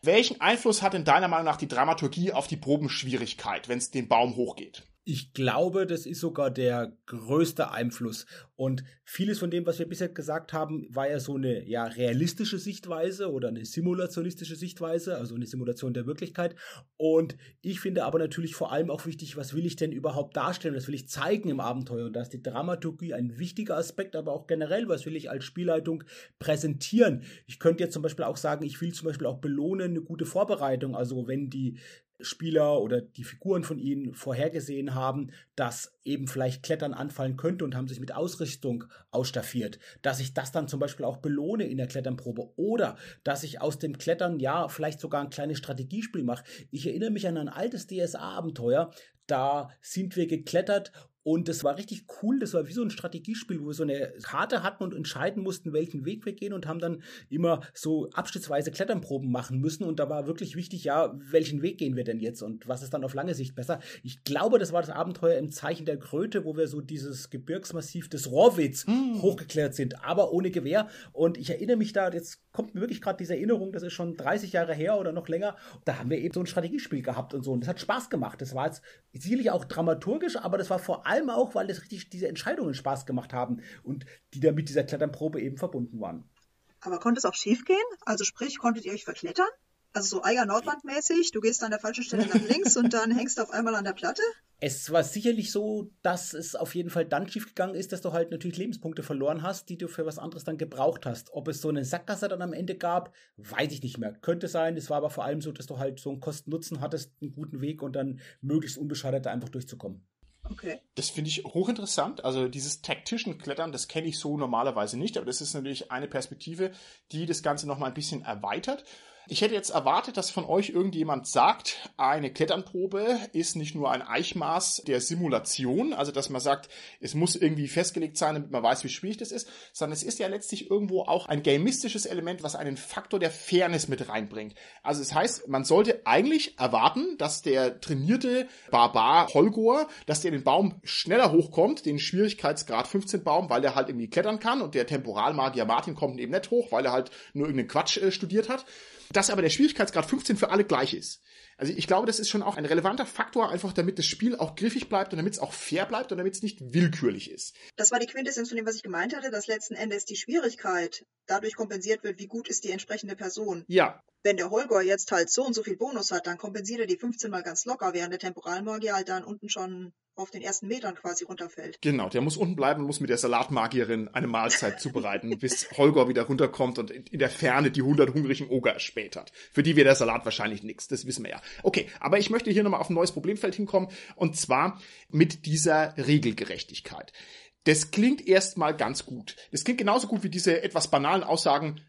A: Welchen Einfluss hat in deiner Meinung nach die Dramaturgie auf die Probenschwierigkeit, wenn es den Baum hochgeht?
E: Ich glaube, das ist sogar der größte Einfluss. Und vieles von dem, was wir bisher gesagt haben, war ja so eine ja, realistische Sichtweise oder eine simulationistische Sichtweise, also eine Simulation der Wirklichkeit. Und ich finde aber natürlich vor allem auch wichtig, was will ich denn überhaupt darstellen, was will ich zeigen im Abenteuer. Und da ist die Dramaturgie ein wichtiger Aspekt, aber auch generell, was will ich als Spielleitung präsentieren. Ich könnte jetzt zum Beispiel auch sagen, ich will zum Beispiel auch belohnen eine gute Vorbereitung. Also wenn die Spieler oder die Figuren von ihnen vorhergesehen haben, dass eben vielleicht Klettern anfallen könnte und haben sich mit Ausrüstung ausstaffiert, dass ich das dann zum Beispiel auch belohne in der Kletternprobe oder dass ich aus dem Klettern ja vielleicht sogar ein kleines Strategiespiel mache. Ich erinnere mich an ein altes DSA-Abenteuer, da sind wir geklettert und das war richtig cool. Das war wie so ein Strategiespiel, wo wir so eine Karte hatten und entscheiden mussten, welchen Weg wir gehen und haben dann immer so abschnittsweise Kletternproben machen müssen. Und da war wirklich wichtig, ja, welchen Weg gehen wir denn jetzt und was ist dann auf lange Sicht besser? Ich glaube, das war das Abenteuer im Zeichen der Kröte, wo wir so dieses Gebirgsmassiv des Rohrwitz hm. hochgeklettert sind, aber ohne Gewehr. Und ich erinnere mich da, jetzt kommt mir wirklich gerade diese Erinnerung, das ist schon 30 Jahre her oder noch länger. Da haben wir eben so ein Strategiespiel gehabt und so. Und das hat Spaß gemacht. Das war jetzt sicherlich auch dramaturgisch, aber das war vor allem allem auch, weil es richtig diese Entscheidungen Spaß gemacht haben und die dann mit dieser Kletternprobe eben verbunden waren.
B: Aber konnte es auch schief gehen? Also sprich, konntet ihr euch verklettern? Also so Eiger Nordwand mäßig, du gehst an der falschen Stelle nach links und dann hängst du auf einmal an der Platte?
E: Es war sicherlich so, dass es auf jeden Fall dann schiefgegangen ist, dass du halt natürlich Lebenspunkte verloren hast, die du für was anderes dann gebraucht hast. Ob es so eine Sackgasse dann am Ende gab, weiß ich nicht mehr. Könnte sein. Es war aber vor allem so, dass du halt so einen Kosten-Nutzen hattest, einen guten Weg und dann möglichst unbeschadet da einfach durchzukommen.
A: Okay. Das finde ich hochinteressant. Also dieses Tactician-Klettern, das kenne ich so normalerweise nicht, aber das ist natürlich eine Perspektive, die das Ganze nochmal ein bisschen erweitert. Ich hätte jetzt erwartet, dass von euch irgendjemand sagt, eine Kletternprobe ist nicht nur ein Eichmaß der Simulation, also dass man sagt, es muss irgendwie festgelegt sein, damit man weiß, wie schwierig das ist, sondern es ist ja letztlich irgendwo auch ein gamistisches Element, was einen Faktor der Fairness mit reinbringt. Also es das heißt, man sollte eigentlich erwarten, dass der trainierte Barbar Holgor, dass der den Baum schneller hochkommt, den Schwierigkeitsgrad 15 Baum, weil er halt irgendwie klettern kann und der Temporalmagier Martin kommt eben nicht hoch, weil er halt nur irgendeinen Quatsch äh, studiert hat dass aber der Schwierigkeitsgrad 15 für alle gleich ist. Also ich glaube, das ist schon auch ein relevanter Faktor, einfach damit das Spiel auch griffig bleibt und damit es auch fair bleibt und damit es nicht willkürlich ist.
B: Das war die Quintessenz von dem, was ich gemeint hatte, dass letzten Endes die Schwierigkeit dadurch kompensiert wird, wie gut ist die entsprechende Person.
A: Ja.
B: Wenn der Holger jetzt halt so und so viel Bonus hat, dann kompensiert er die 15 mal ganz locker, während der Temporalmagier halt dann unten schon auf den ersten Metern quasi runterfällt.
A: Genau, der muss unten bleiben und muss mit der Salatmagierin eine Mahlzeit zubereiten, bis Holger wieder runterkommt und in der Ferne die 100 hungrigen Oger erspäht hat. Für die wäre der Salat wahrscheinlich nichts, das wissen wir ja. Okay, aber ich möchte hier nochmal auf ein neues Problemfeld hinkommen und zwar mit dieser Regelgerechtigkeit. Das klingt erstmal ganz gut. Das klingt genauso gut wie diese etwas banalen Aussagen,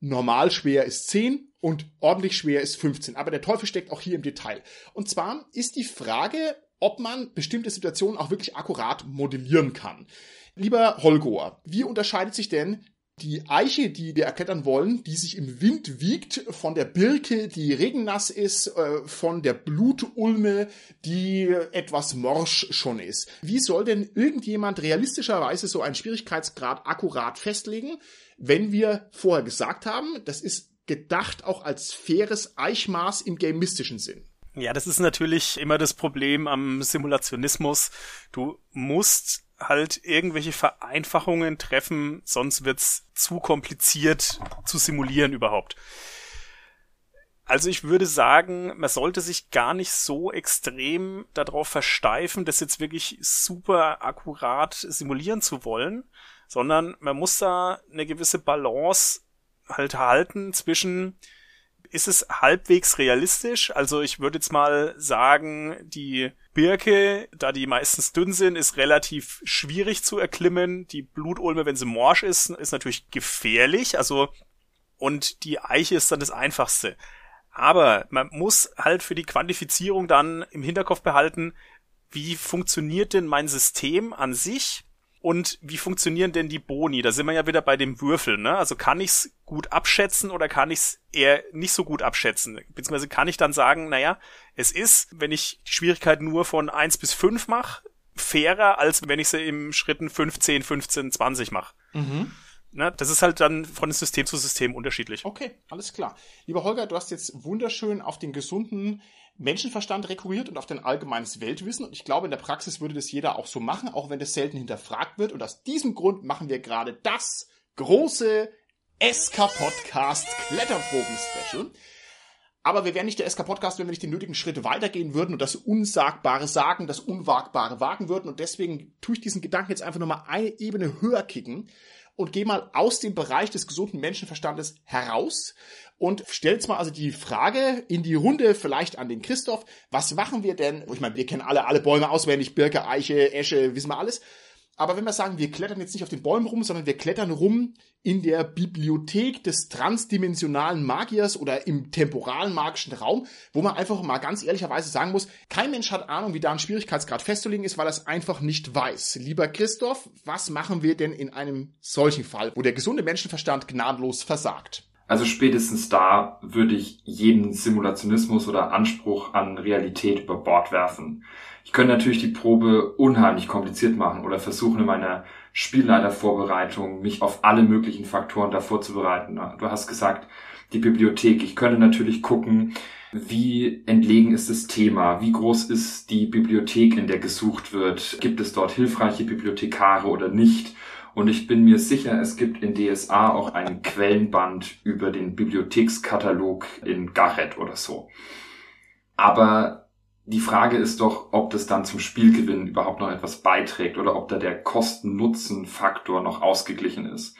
A: normal schwer ist 10 und ordentlich schwer ist 15. Aber der Teufel steckt auch hier im Detail. Und zwar ist die Frage, ob man bestimmte Situationen auch wirklich akkurat modellieren kann. Lieber Holgoer, wie unterscheidet sich denn die Eiche, die wir erklettern wollen, die sich im Wind wiegt, von der Birke, die regennass ist, äh, von der Blutulme, die etwas morsch schon ist. Wie soll denn irgendjemand realistischerweise so einen Schwierigkeitsgrad akkurat festlegen, wenn wir vorher gesagt haben, das ist gedacht auch als faires Eichmaß im gamistischen Sinn?
C: Ja, das ist natürlich immer das Problem am Simulationismus. Du musst halt irgendwelche Vereinfachungen treffen, sonst wird's zu kompliziert zu simulieren überhaupt. Also ich würde sagen, man sollte sich gar nicht so extrem darauf versteifen, das jetzt wirklich super akkurat simulieren zu wollen, sondern man muss da eine gewisse Balance halt halten zwischen ist es halbwegs realistisch. Also ich würde jetzt mal sagen, die Birke, da die meistens dünn sind, ist relativ schwierig zu erklimmen. Die Blutulme, wenn sie morsch ist, ist natürlich gefährlich. Also und die Eiche ist dann das einfachste. Aber man muss halt für die Quantifizierung dann im Hinterkopf behalten, wie funktioniert denn mein System an sich und wie funktionieren denn die Boni? Da sind wir ja wieder bei dem Würfel, ne? Also kann ich's gut abschätzen oder kann ich's eher nicht so gut abschätzen? Beziehungsweise kann ich dann sagen, naja, es ist, wenn ich die Schwierigkeit nur von eins bis fünf mache, fairer, als wenn ich sie im Schritten 15, 15, 20 mache. Mhm. Ne, das ist halt dann von System zu System unterschiedlich.
A: Okay, alles klar. Lieber Holger, du hast jetzt wunderschön auf den gesunden Menschenverstand rekurriert und auf dein allgemeines Weltwissen. Und ich glaube, in der Praxis würde das jeder auch so machen, auch wenn das selten hinterfragt wird. Und aus diesem Grund machen wir gerade das große SK-Podcast Kletterproben-Special. Aber wir wären nicht der SK-Podcast, wenn wir nicht den nötigen Schritt weitergehen würden und das Unsagbare sagen, das Unwagbare wagen würden. Und deswegen tue ich diesen Gedanken jetzt einfach nochmal eine Ebene höher kicken und gehe mal aus dem Bereich des gesunden Menschenverstandes heraus und stellt mal also die Frage in die Runde, vielleicht an den Christoph, was machen wir denn? Ich meine, wir kennen alle, alle Bäume auswendig, Birke, Eiche, Esche, wissen wir alles. Aber wenn wir sagen, wir klettern jetzt nicht auf den Bäumen rum, sondern wir klettern rum in der Bibliothek des transdimensionalen Magiers oder im temporalen magischen Raum, wo man einfach mal ganz ehrlicherweise sagen muss, kein Mensch hat Ahnung, wie da ein Schwierigkeitsgrad festzulegen ist, weil er es einfach nicht weiß. Lieber Christoph, was machen wir denn in einem solchen Fall, wo der gesunde Menschenverstand gnadenlos versagt?
D: Also spätestens da würde ich jeden Simulationismus oder Anspruch an Realität über Bord werfen. Ich könnte natürlich die Probe unheimlich kompliziert machen oder versuchen in meiner Spielleitervorbereitung mich auf alle möglichen Faktoren da vorzubereiten. Du hast gesagt, die Bibliothek. Ich könnte natürlich gucken, wie entlegen ist das Thema? Wie groß ist die Bibliothek, in der gesucht wird? Gibt es dort hilfreiche Bibliothekare oder nicht? Und ich bin mir sicher, es gibt in DSA auch einen Quellenband über den Bibliothekskatalog in Garret oder so. Aber die Frage ist doch, ob das dann zum Spielgewinn überhaupt noch etwas beiträgt oder ob da der Kosten-Nutzen-Faktor noch ausgeglichen ist.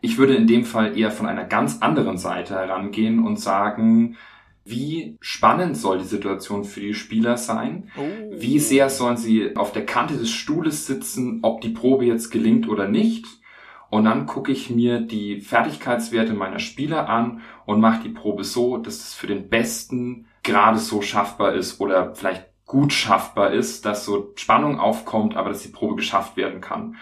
D: Ich würde in dem Fall eher von einer ganz anderen Seite herangehen und sagen, wie spannend soll die Situation für die Spieler sein? Oh. Wie sehr sollen sie auf der Kante des Stuhles sitzen, ob die Probe jetzt gelingt oder nicht? Und dann gucke ich mir die Fertigkeitswerte meiner Spieler an und mache die Probe so, dass es für den Besten gerade so schaffbar ist oder vielleicht gut schaffbar ist, dass so Spannung aufkommt, aber dass die Probe geschafft werden kann.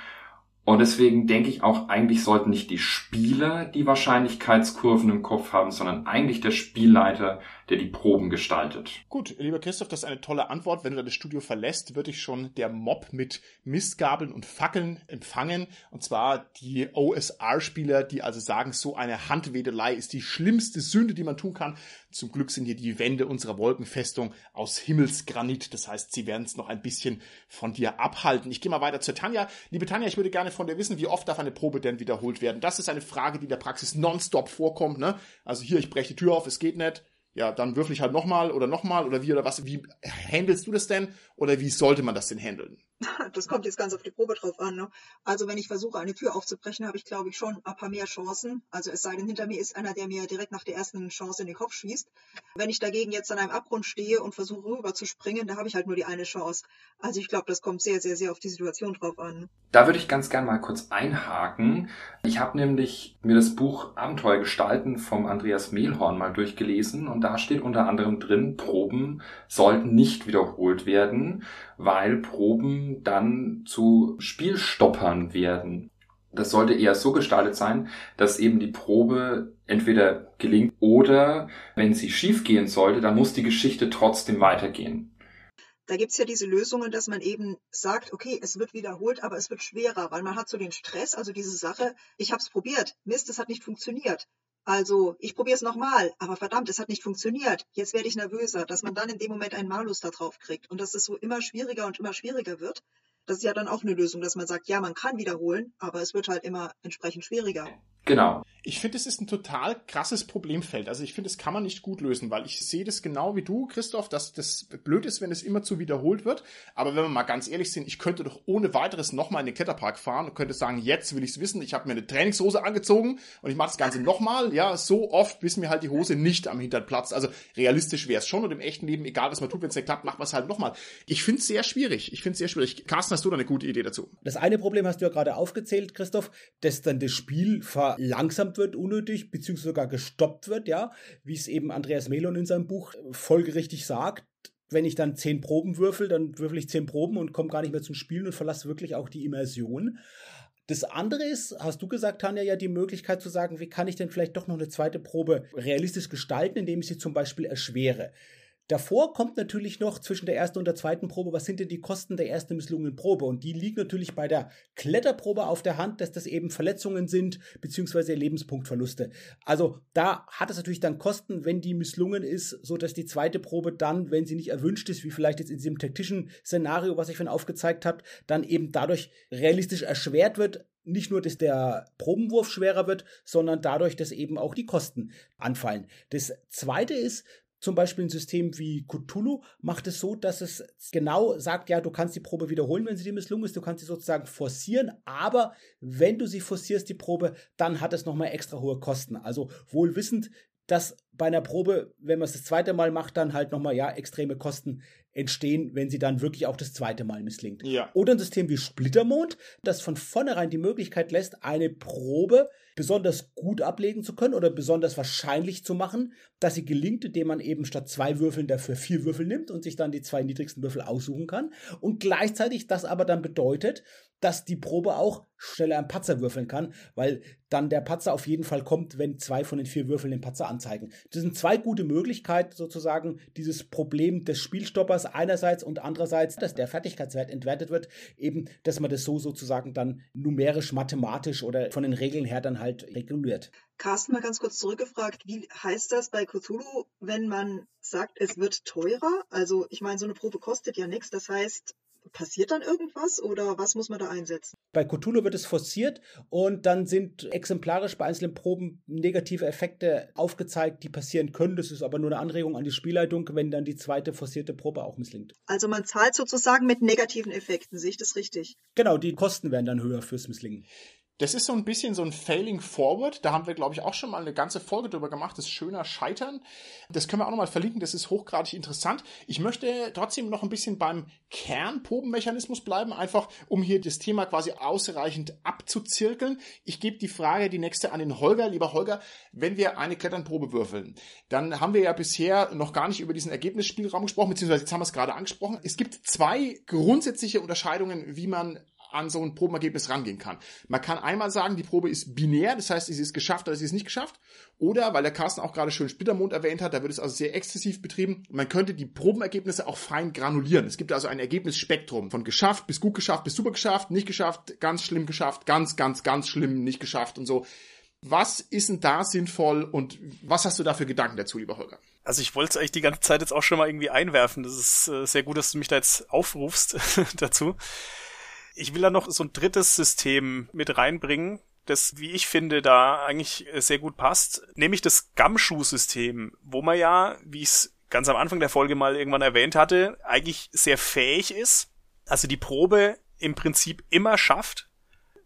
D: Und deswegen denke ich auch, eigentlich sollten nicht die Spieler die Wahrscheinlichkeitskurven im Kopf haben, sondern eigentlich der Spielleiter, der die Proben gestaltet.
A: Gut, lieber Christoph, das ist eine tolle Antwort. Wenn du das Studio verlässt, wird dich schon der Mob mit Mistgabeln und Fackeln empfangen. Und zwar die OSR-Spieler, die also sagen, so eine Handwedelei ist die schlimmste Sünde, die man tun kann. Zum Glück sind hier die Wände unserer Wolkenfestung aus Himmelsgranit. Das heißt, sie werden es noch ein bisschen von dir abhalten. Ich gehe mal weiter zur Tanja. Liebe Tanja, ich würde gerne von dir wissen, wie oft darf eine Probe denn wiederholt werden? Das ist eine Frage, die in der Praxis nonstop vorkommt. Ne? Also hier, ich breche die Tür auf, es geht nicht ja, dann würfel ich halt nochmal oder nochmal oder wie oder was. Wie handelst du das denn oder wie sollte man das denn handeln?
B: Das kommt jetzt ganz auf die Probe drauf an. Ne? Also wenn ich versuche, eine Tür aufzubrechen, habe ich, glaube ich, schon ein paar mehr Chancen. Also es sei denn, hinter mir ist einer, der mir direkt nach der ersten Chance in den Kopf schießt. Wenn ich dagegen jetzt an einem Abgrund stehe und versuche rüber zu springen, da habe ich halt nur die eine Chance. Also ich glaube, das kommt sehr, sehr, sehr auf die Situation drauf an.
D: Da würde ich ganz gern mal kurz einhaken. Ich habe nämlich mir das Buch Abenteuer gestalten vom Andreas Mehlhorn mal durchgelesen und da steht unter anderem drin, Proben sollten nicht wiederholt werden, weil Proben dann zu Spielstoppern werden. Das sollte eher so gestaltet sein, dass eben die Probe entweder gelingt oder wenn sie schiefgehen sollte, dann muss die Geschichte trotzdem weitergehen.
B: Da gibt's ja diese Lösungen, dass man eben sagt, okay, es wird wiederholt, aber es wird schwerer, weil man hat so den Stress, also diese Sache, ich habe es probiert, Mist, es hat nicht funktioniert. Also, ich probiere es nochmal, aber verdammt, es hat nicht funktioniert. Jetzt werde ich nervöser, dass man dann in dem Moment einen Malus da drauf kriegt und dass es so immer schwieriger und immer schwieriger wird. Das ist ja dann auch eine Lösung, dass man sagt, ja, man kann wiederholen, aber es wird halt immer entsprechend schwieriger.
D: Genau.
A: Ich finde, es ist ein total krasses Problemfeld. Also ich finde, das kann man nicht gut lösen, weil ich sehe das genau wie du, Christoph, dass das blöd ist, wenn es immer zu wiederholt wird. Aber wenn wir mal ganz ehrlich sind, ich könnte doch ohne weiteres nochmal in den Kletterpark fahren und könnte sagen, jetzt will ich es wissen, ich habe mir eine Trainingshose angezogen und ich mache das Ganze nochmal, ja, so oft, bis mir halt die Hose nicht am Hintern platzt. Also realistisch wäre es schon und im echten Leben, egal was man tut, wenn es nicht klappt, macht man es halt nochmal. Ich finde es sehr schwierig. Ich finde es sehr schwierig. Carsten, hast du da eine gute Idee dazu?
E: Das eine Problem hast du ja gerade aufgezählt, Christoph, dass dann das Spiel verlangsamt wird unnötig, beziehungsweise sogar gestoppt wird, ja, wie es eben Andreas Melon in seinem Buch folgerichtig sagt. Wenn ich dann zehn Proben würfel, dann würfel ich zehn Proben und komme gar nicht mehr zum Spielen und verlasse wirklich auch die Immersion. Das andere ist, hast du gesagt, Tanja, ja die Möglichkeit zu sagen, wie kann ich denn vielleicht doch noch eine zweite Probe realistisch gestalten, indem ich sie zum Beispiel erschwere. Davor kommt natürlich noch zwischen der ersten und der zweiten Probe, was sind denn die Kosten der ersten misslungenen Probe? Und die liegen natürlich bei der Kletterprobe auf der Hand, dass das eben Verletzungen sind, beziehungsweise Lebenspunktverluste. Also da hat es natürlich dann Kosten, wenn die misslungen ist, so dass die zweite Probe dann, wenn sie nicht erwünscht ist, wie vielleicht jetzt in diesem taktischen Szenario, was ich vorhin aufgezeigt habe, dann eben dadurch realistisch erschwert wird, nicht nur, dass der Probenwurf schwerer wird, sondern dadurch, dass eben auch die Kosten anfallen. Das zweite ist, zum Beispiel ein System wie Cthulhu macht es so, dass es genau sagt, ja, du kannst die Probe wiederholen, wenn sie dir misslungen ist, du kannst sie sozusagen forcieren, aber wenn du sie forcierst, die Probe, dann hat es nochmal extra hohe Kosten. Also wohl wissend, dass bei einer Probe, wenn man es das zweite Mal macht, dann halt nochmal, ja, extreme Kosten entstehen, wenn sie dann wirklich auch das zweite Mal misslingt.
A: Ja.
E: Oder ein System wie Splittermond, das von vornherein die Möglichkeit lässt, eine Probe besonders gut ablegen zu können oder besonders wahrscheinlich zu machen, dass sie gelingt, indem man eben statt zwei Würfeln dafür vier Würfel nimmt und sich dann die zwei niedrigsten Würfel aussuchen kann. Und gleichzeitig das aber dann bedeutet, dass die Probe auch schneller einen Patzer würfeln kann, weil dann der Patzer auf jeden Fall kommt, wenn zwei von den vier Würfeln den Patzer anzeigen. Das sind zwei gute Möglichkeiten, sozusagen dieses Problem des Spielstoppers einerseits und andererseits, dass der Fertigkeitswert entwertet wird, eben, dass man das so sozusagen dann numerisch, mathematisch oder von den Regeln her dann halt reguliert.
B: Carsten, mal ganz kurz zurückgefragt, wie heißt das bei Cthulhu, wenn man sagt, es wird teurer? Also ich meine, so eine Probe kostet ja nichts. Das heißt, passiert dann irgendwas oder was muss man da einsetzen?
E: Bei Cthulhu wird es forciert und dann sind exemplarisch bei einzelnen Proben negative Effekte aufgezeigt, die passieren können. Das ist aber nur eine Anregung an die Spielleitung, wenn dann die zweite forcierte Probe auch misslingt.
B: Also man zahlt sozusagen mit negativen Effekten, sehe ich das richtig?
E: Genau, die Kosten werden dann höher fürs Misslingen.
A: Das ist so ein bisschen so ein Failing Forward. Da haben wir, glaube ich, auch schon mal eine ganze Folge drüber gemacht. Das schöner Scheitern. Das können wir auch nochmal verlinken. Das ist hochgradig interessant. Ich möchte trotzdem noch ein bisschen beim Kernprobenmechanismus bleiben, einfach um hier das Thema quasi ausreichend abzuzirkeln. Ich gebe die Frage, die nächste an den Holger. Lieber Holger, wenn wir eine Kletternprobe würfeln, dann haben wir ja bisher noch gar nicht über diesen Ergebnisspielraum gesprochen, beziehungsweise jetzt haben wir es gerade angesprochen. Es gibt zwei grundsätzliche Unterscheidungen, wie man an so ein Probenergebnis rangehen kann. Man kann einmal sagen, die Probe ist binär, das heißt, sie ist geschafft oder sie ist nicht geschafft. Oder, weil der Carsten auch gerade schön Splittermond erwähnt hat, da wird es also sehr exzessiv betrieben, man könnte die Probenergebnisse auch fein granulieren. Es gibt also ein Ergebnisspektrum von geschafft bis gut geschafft bis super geschafft, nicht geschafft, ganz schlimm geschafft, ganz, ganz, ganz schlimm nicht geschafft und so. Was ist denn da sinnvoll und was hast du da für Gedanken dazu, lieber Holger?
C: Also ich wollte es eigentlich die ganze Zeit jetzt auch schon mal irgendwie einwerfen. Das ist äh, sehr gut, dass du mich da jetzt aufrufst dazu. Ich will da noch so ein drittes System mit reinbringen, das, wie ich finde, da eigentlich sehr gut passt, nämlich das Gumshoe-System, wo man ja, wie ich es ganz am Anfang der Folge mal irgendwann erwähnt hatte, eigentlich sehr fähig ist, also die Probe im Prinzip immer schafft.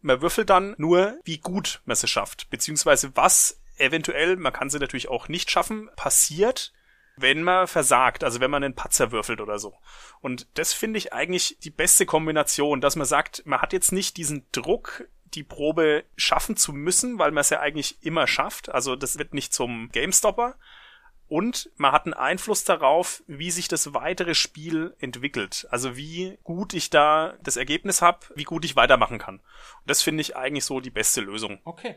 C: Man würfelt dann nur, wie gut man sie schafft, beziehungsweise was eventuell, man kann sie natürlich auch nicht schaffen, passiert, wenn man versagt, also wenn man einen Patzer würfelt oder so. Und das finde ich eigentlich die beste Kombination, dass man sagt, man hat jetzt nicht diesen Druck, die Probe schaffen zu müssen, weil man es ja eigentlich immer schafft. Also das wird nicht zum GameStopper. Und man hat einen Einfluss darauf, wie sich das weitere Spiel entwickelt. Also wie gut ich da das Ergebnis habe, wie gut ich weitermachen kann. Und das finde ich eigentlich so die beste Lösung.
A: Okay.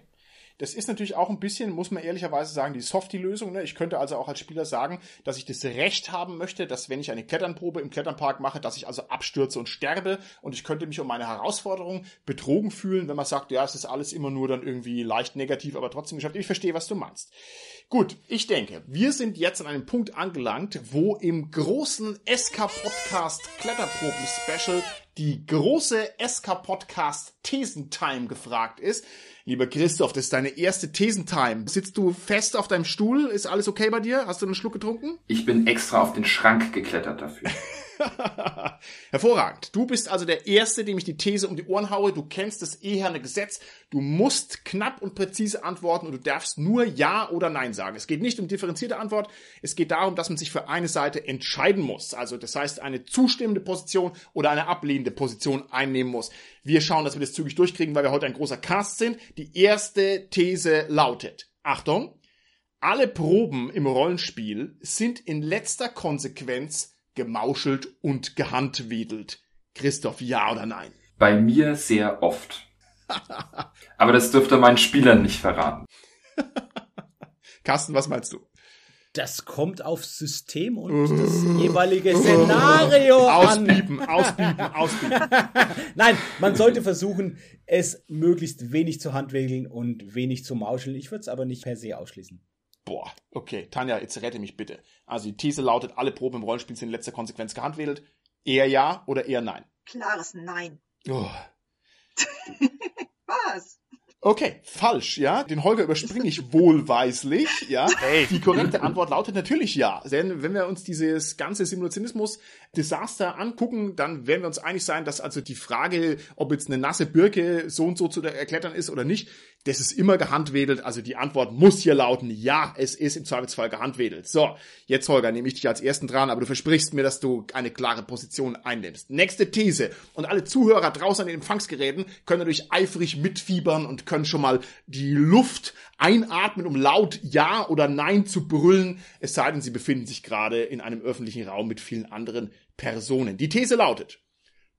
A: Das ist natürlich auch ein bisschen, muss man ehrlicherweise sagen, die Softie-Lösung. Ne? Ich könnte also auch als Spieler sagen, dass ich das Recht haben möchte, dass wenn ich eine Kletternprobe im Kletternpark mache, dass ich also abstürze und sterbe und ich könnte mich um meine Herausforderung betrogen fühlen, wenn man sagt, ja, es ist alles immer nur dann irgendwie leicht negativ, aber trotzdem geschafft. Ich verstehe, was du meinst. Gut, ich denke, wir sind jetzt an einem Punkt angelangt, wo im großen SK-Podcast Kletterproben-Special die große SK-Podcast Thesentime gefragt ist. Lieber Christoph, das ist deine erste Thesentime. Sitzt du fest auf deinem Stuhl? Ist alles okay bei dir? Hast du einen Schluck getrunken?
D: Ich bin extra auf den Schrank geklettert dafür.
A: Hervorragend. Du bist also der Erste, dem ich die These um die Ohren haue. Du kennst das eherne Gesetz. Du musst knapp und präzise antworten und du darfst nur Ja oder Nein sagen. Es geht nicht um differenzierte Antwort. Es geht darum, dass man sich für eine Seite entscheiden muss. Also das heißt, eine zustimmende Position oder eine ablehnende Position einnehmen muss. Wir schauen, dass wir das zügig durchkriegen, weil wir heute ein großer Cast sind. Die erste These lautet, Achtung, alle Proben im Rollenspiel sind in letzter Konsequenz gemauschelt und gehandwedelt. Christoph, ja oder nein?
D: Bei mir sehr oft. Aber das dürfte meinen Spielern nicht verraten.
A: Carsten, was meinst du?
E: Das kommt aufs System und das jeweilige Szenario an.
A: Ausbiepen, ausbiepen, ausbiepen.
E: Nein, man sollte versuchen, es möglichst wenig zu handwedeln und wenig zu mauscheln. Ich würde es aber nicht per se ausschließen.
A: Boah, okay, Tanja, jetzt rette mich bitte. Also die These lautet, alle Proben im Rollenspiel sind in letzter Konsequenz gehandwedelt. Eher ja oder eher nein?
B: Klares Nein.
A: Oh.
B: Was?
A: Okay, falsch, ja. Den Holger überspringe ich wohlweislich, ja.
C: Hey.
A: Die korrekte Antwort lautet natürlich ja. Denn wenn wir uns dieses ganze Simulationismus-Desaster angucken, dann werden wir uns einig sein, dass also die Frage, ob jetzt eine nasse Birke so und so zu erklettern ist oder nicht, das ist immer gehandwedelt. Also die Antwort muss hier lauten, ja, es ist im Zweifelsfall gehandwedelt. So, jetzt Holger, nehme ich dich als ersten dran, aber du versprichst mir, dass du eine klare Position einnimmst. Nächste These. Und alle Zuhörer draußen an den Empfangsgeräten können natürlich eifrig mitfiebern und können schon mal die Luft einatmen, um laut Ja oder Nein zu brüllen, es sei denn, sie befinden sich gerade in einem öffentlichen Raum mit vielen anderen Personen. Die These lautet,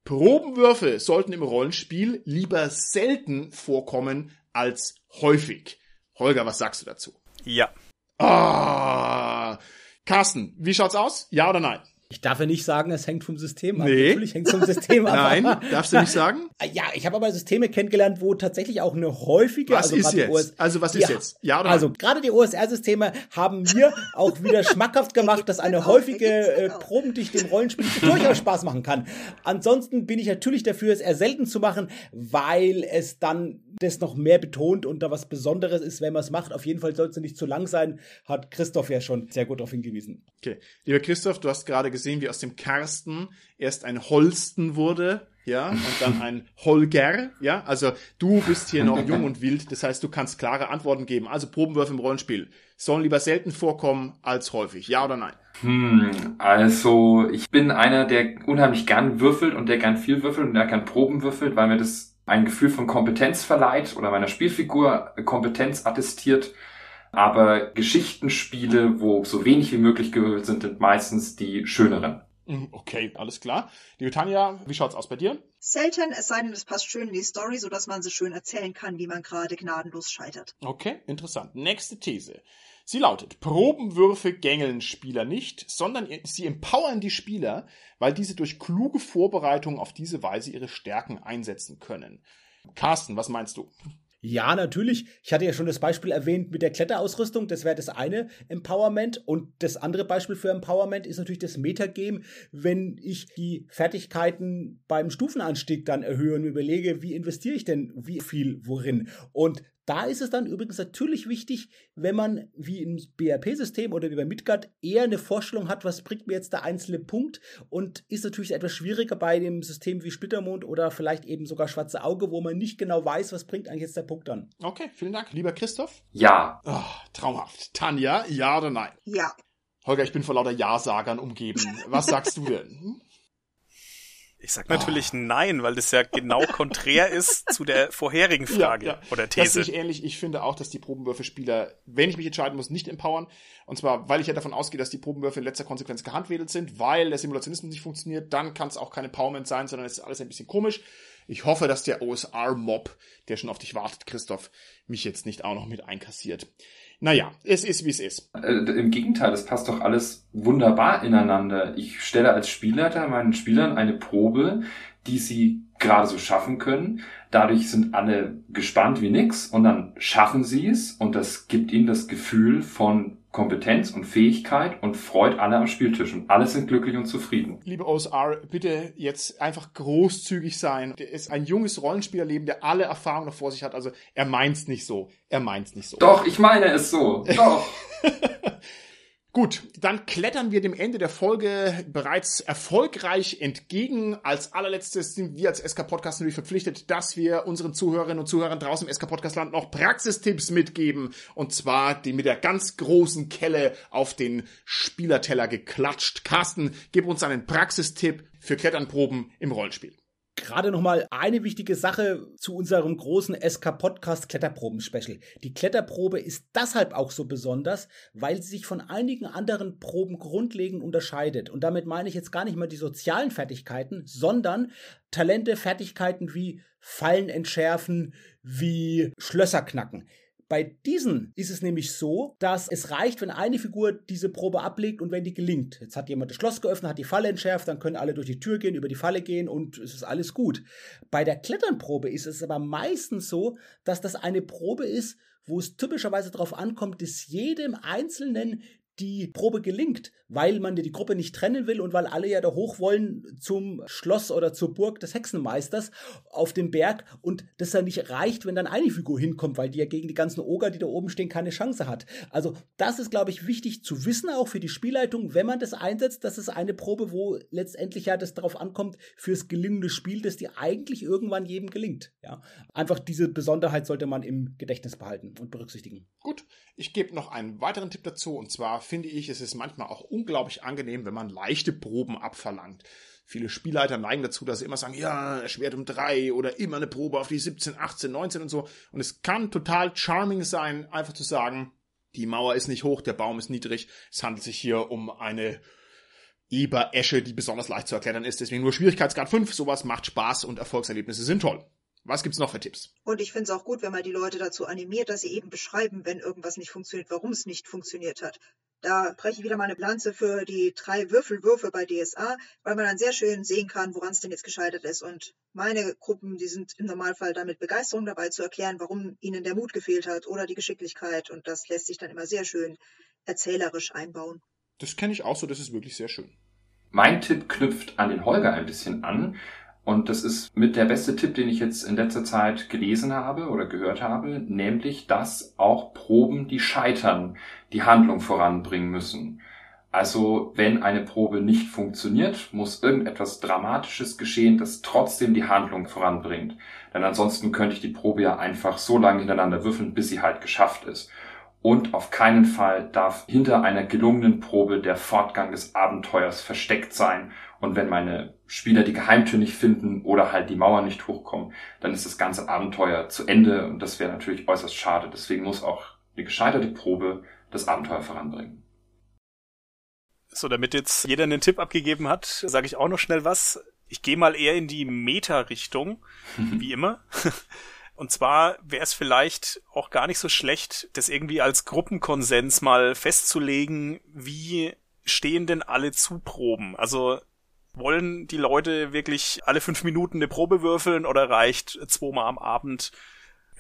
A: Probenwürfe sollten im Rollenspiel lieber selten vorkommen als häufig. Holger, was sagst du dazu?
C: Ja.
A: Ah, Carsten, wie schaut's aus? Ja oder nein?
E: Ich darf ja nicht sagen, es hängt vom System ab.
A: Nee.
E: Natürlich hängt es vom System ab.
A: Nein, darfst du nicht sagen?
E: Ja, ich habe aber Systeme kennengelernt, wo tatsächlich auch eine häufige.
A: Was
E: also
A: ist
E: gerade die
A: jetzt?
E: OS
A: Also was ist jetzt? Ja oder nein?
E: Also gerade die OSR-Systeme haben mir auch wieder schmackhaft gemacht, dass eine häufige äh, Probendichte im Rollenspiel durchaus Spaß machen kann. Ansonsten bin ich natürlich dafür, es eher selten zu machen, weil es dann das noch mehr betont und da was Besonderes ist, wenn man es macht. Auf jeden Fall soll es nicht zu lang sein, hat Christoph ja schon sehr gut darauf hingewiesen.
A: Okay. Lieber Christoph, du hast gerade gesehen, wie aus dem Karsten erst ein Holsten wurde, ja, und dann ein Holger, ja. Also du bist hier noch jung und wild, das heißt, du kannst klare Antworten geben. Also Probenwürfe im Rollenspiel sollen lieber selten vorkommen als häufig. Ja oder nein?
D: Hm, also ich bin einer, der unheimlich gern würfelt und der gern viel würfelt und der gern Proben würfelt, weil mir das ein Gefühl von Kompetenz verleiht oder meiner Spielfigur Kompetenz attestiert. Aber Geschichtenspiele, wo so wenig wie möglich gewürfelt sind, sind meistens die schöneren.
A: Mhm, Okay, alles klar. Liebe Tanja, wie schaut's aus bei dir?
B: Selten, es sei denn, es passt schön in die Story, sodass man sie schön erzählen kann, wie man gerade gnadenlos scheitert.
A: Okay, interessant. Nächste These. Sie lautet, Probenwürfe gängeln Spieler nicht, sondern sie empowern die Spieler, weil diese durch kluge Vorbereitung auf diese Weise ihre Stärken einsetzen können. Carsten, was meinst du?
E: Ja, natürlich. Ich hatte ja schon das Beispiel erwähnt mit der Kletterausrüstung. Das wäre das eine Empowerment. Und das andere Beispiel für Empowerment ist natürlich das Metagame, wenn ich die Fertigkeiten beim Stufenanstieg dann erhöhe und überlege, wie investiere ich denn wie viel worin. Und da ist es dann übrigens natürlich wichtig, wenn man wie im BRP-System oder wie bei Midgard eher eine Vorstellung hat, was bringt mir jetzt der einzelne Punkt und ist natürlich etwas schwieriger bei dem System wie Splittermond oder vielleicht eben sogar Schwarze Auge, wo man nicht genau weiß, was bringt eigentlich jetzt der Punkt an.
A: Okay, vielen Dank. Lieber Christoph?
D: Ja,
A: Oh, traumhaft. Tanja, ja oder nein?
B: Ja.
A: Holger, ich bin vor lauter Ja-Sagern umgeben. Was sagst du denn?
C: Ich sag natürlich nein, weil das ja genau konträr ist zu der vorherigen Frage
A: Ja, ja.
C: oder
A: Das
C: These.
A: sehe ich ähnlich. Ich finde auch, dass die Probenwürfelspieler, wenn ich mich entscheiden muss, nicht empowern. Und zwar, weil ich ja davon ausgehe, dass die Probenwürfe in letzter Konsequenz gehandwedelt sind, weil der Simulationismus nicht funktioniert. Dann kann es auch kein Empowerment sein, sondern es ist alles ein bisschen komisch. Ich hoffe, dass der OSR-Mob, der schon auf dich wartet, Christoph, mich jetzt nicht auch noch mit einkassiert. Naja, es ist, wie es ist.
D: Äh, Im Gegenteil, das passt doch alles wunderbar ineinander. Ich stelle als Spielleiter meinen Spielern eine Probe, die sie gerade so schaffen können. Dadurch sind alle gespannt wie nix und dann schaffen sie es und das gibt ihnen das Gefühl von Kompetenz und Fähigkeit und freut alle am Spieltisch und alle sind glücklich und zufrieden.
A: Liebe OSR, bitte jetzt einfach großzügig sein. Der ist ein junges Rollenspielerleben, der alle Erfahrungen noch vor sich hat. Also er meint's nicht so. Er meint's nicht so.
D: Doch, ich meine es so. Doch.
A: Gut, dann klettern wir dem Ende der Folge bereits erfolgreich entgegen. Als allerletztes sind wir als SK Podcast natürlich verpflichtet, dass wir unseren Zuhörerinnen und Zuhörern draußen im SK Podcast Land noch Praxistipps mitgeben. Und zwar die mit der ganz großen Kelle auf den Spielerteller geklatscht. Carsten, gib uns einen Praxistipp für Kletternproben im Rollenspiel.
E: Gerade nochmal eine wichtige Sache zu unserem großen SK-Podcast Kletterproben-Special. Die Kletterprobe ist deshalb auch so besonders, weil sie sich von einigen anderen Proben grundlegend unterscheidet. Und damit meine ich jetzt gar nicht mal die sozialen Fertigkeiten, sondern Talente, Fertigkeiten wie Fallen entschärfen, wie Schlösser knacken. Bei diesen ist es nämlich so, dass es reicht, wenn eine Figur diese Probe ablegt und wenn die gelingt. Jetzt hat jemand das Schloss geöffnet, hat die Falle entschärft, dann können alle durch die Tür gehen, über die Falle gehen und es ist alles gut. Bei der Kletternprobe ist es aber meistens so, dass das eine Probe ist, wo es typischerweise darauf ankommt, dass jedem Einzelnen die Probe gelingt, weil man die Gruppe nicht trennen will und weil alle ja da hoch wollen zum Schloss oder zur Burg des Hexenmeisters auf dem Berg und das dann nicht reicht, wenn dann eine Figur hinkommt, weil die ja gegen die ganzen Oger, die da oben stehen, keine Chance hat. Also das ist, glaube ich, wichtig zu wissen, auch für die Spielleitung, wenn man das einsetzt, das ist eine Probe, wo letztendlich ja das darauf ankommt, fürs gelingende Spiel, dass die eigentlich irgendwann jedem gelingt. Ja, einfach diese Besonderheit sollte man im Gedächtnis behalten und berücksichtigen.
A: Gut, ich gebe noch einen weiteren Tipp dazu und zwar finde ich, es ist manchmal auch unglaublich angenehm, wenn man leichte Proben abverlangt. Viele Spielleiter neigen dazu, dass sie immer sagen, ja, erschwert um drei oder immer eine Probe auf die 17, 18, 19 und so. Und es kann total charming sein, einfach zu sagen, die Mauer ist nicht hoch, der Baum ist niedrig. Es handelt sich hier um eine Eberesche, die besonders leicht zu erklettern ist. Deswegen nur Schwierigkeitsgrad 5. Sowas macht Spaß und Erfolgserlebnisse sind toll. Was gibt's noch für Tipps?
B: Und ich finde es auch gut, wenn man die Leute dazu animiert, dass sie eben beschreiben, wenn irgendwas nicht funktioniert, warum es nicht funktioniert hat. Da breche ich wieder meine Lanze für die drei Würfelwürfe bei DSA, weil man dann sehr schön sehen kann, woran es denn jetzt gescheitert ist. Und meine Gruppen, die sind im Normalfall damit Begeisterung dabei zu erklären, warum ihnen der Mut gefehlt hat oder die Geschicklichkeit. Und das lässt sich dann immer sehr schön erzählerisch einbauen.
A: Das kenne ich auch so, das ist wirklich sehr schön.
D: Mein Tipp knüpft an den Holger ein bisschen an. Und das ist mit der beste Tipp, den ich jetzt in letzter Zeit gelesen habe oder gehört habe, nämlich, dass auch Proben, die scheitern, die Handlung voranbringen müssen. Also wenn eine Probe nicht funktioniert, muss irgendetwas Dramatisches geschehen, das trotzdem die Handlung voranbringt. Denn ansonsten könnte ich die Probe ja einfach so lange hintereinander würfeln, bis sie halt geschafft ist. Und auf keinen Fall darf hinter einer gelungenen Probe der Fortgang des Abenteuers versteckt sein. Und wenn meine Spieler die Geheimtür nicht finden oder halt die Mauer nicht hochkommen, dann ist das ganze Abenteuer zu Ende und das wäre natürlich äußerst schade. Deswegen muss auch eine gescheiterte Probe das Abenteuer voranbringen.
C: So, damit jetzt jeder einen Tipp abgegeben hat, sage ich auch noch schnell was. Ich gehe mal eher in die Meta-Richtung, wie immer. Und zwar wäre es vielleicht auch gar nicht so schlecht, das irgendwie als Gruppenkonsens mal festzulegen, wie stehen denn alle zu Proben? Also wollen die Leute wirklich alle fünf Minuten eine Probe würfeln oder reicht zweimal am Abend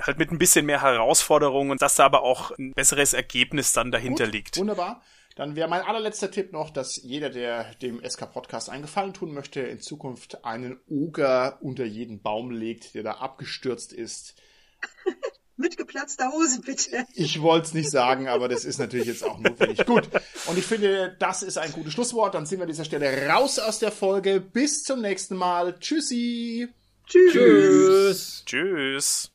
C: halt mit ein bisschen mehr Herausforderung und dass da aber auch ein besseres Ergebnis dann dahinter
A: Gut,
C: liegt?
A: Wunderbar. Dann wäre mein allerletzter Tipp noch, dass jeder, der dem SK-Podcast einen Gefallen tun möchte, in Zukunft einen Oger unter jeden Baum legt, der da abgestürzt ist.
B: Mit geplatzter Hose, bitte.
A: Ich wollte es nicht sagen, aber das ist natürlich jetzt auch notwendig. Gut. Und ich finde, das ist ein gutes Schlusswort. Dann sind wir an dieser Stelle raus aus der Folge. Bis zum nächsten Mal. Tschüssi.
B: Tschüss.
E: Tschüss.
C: Tschüss.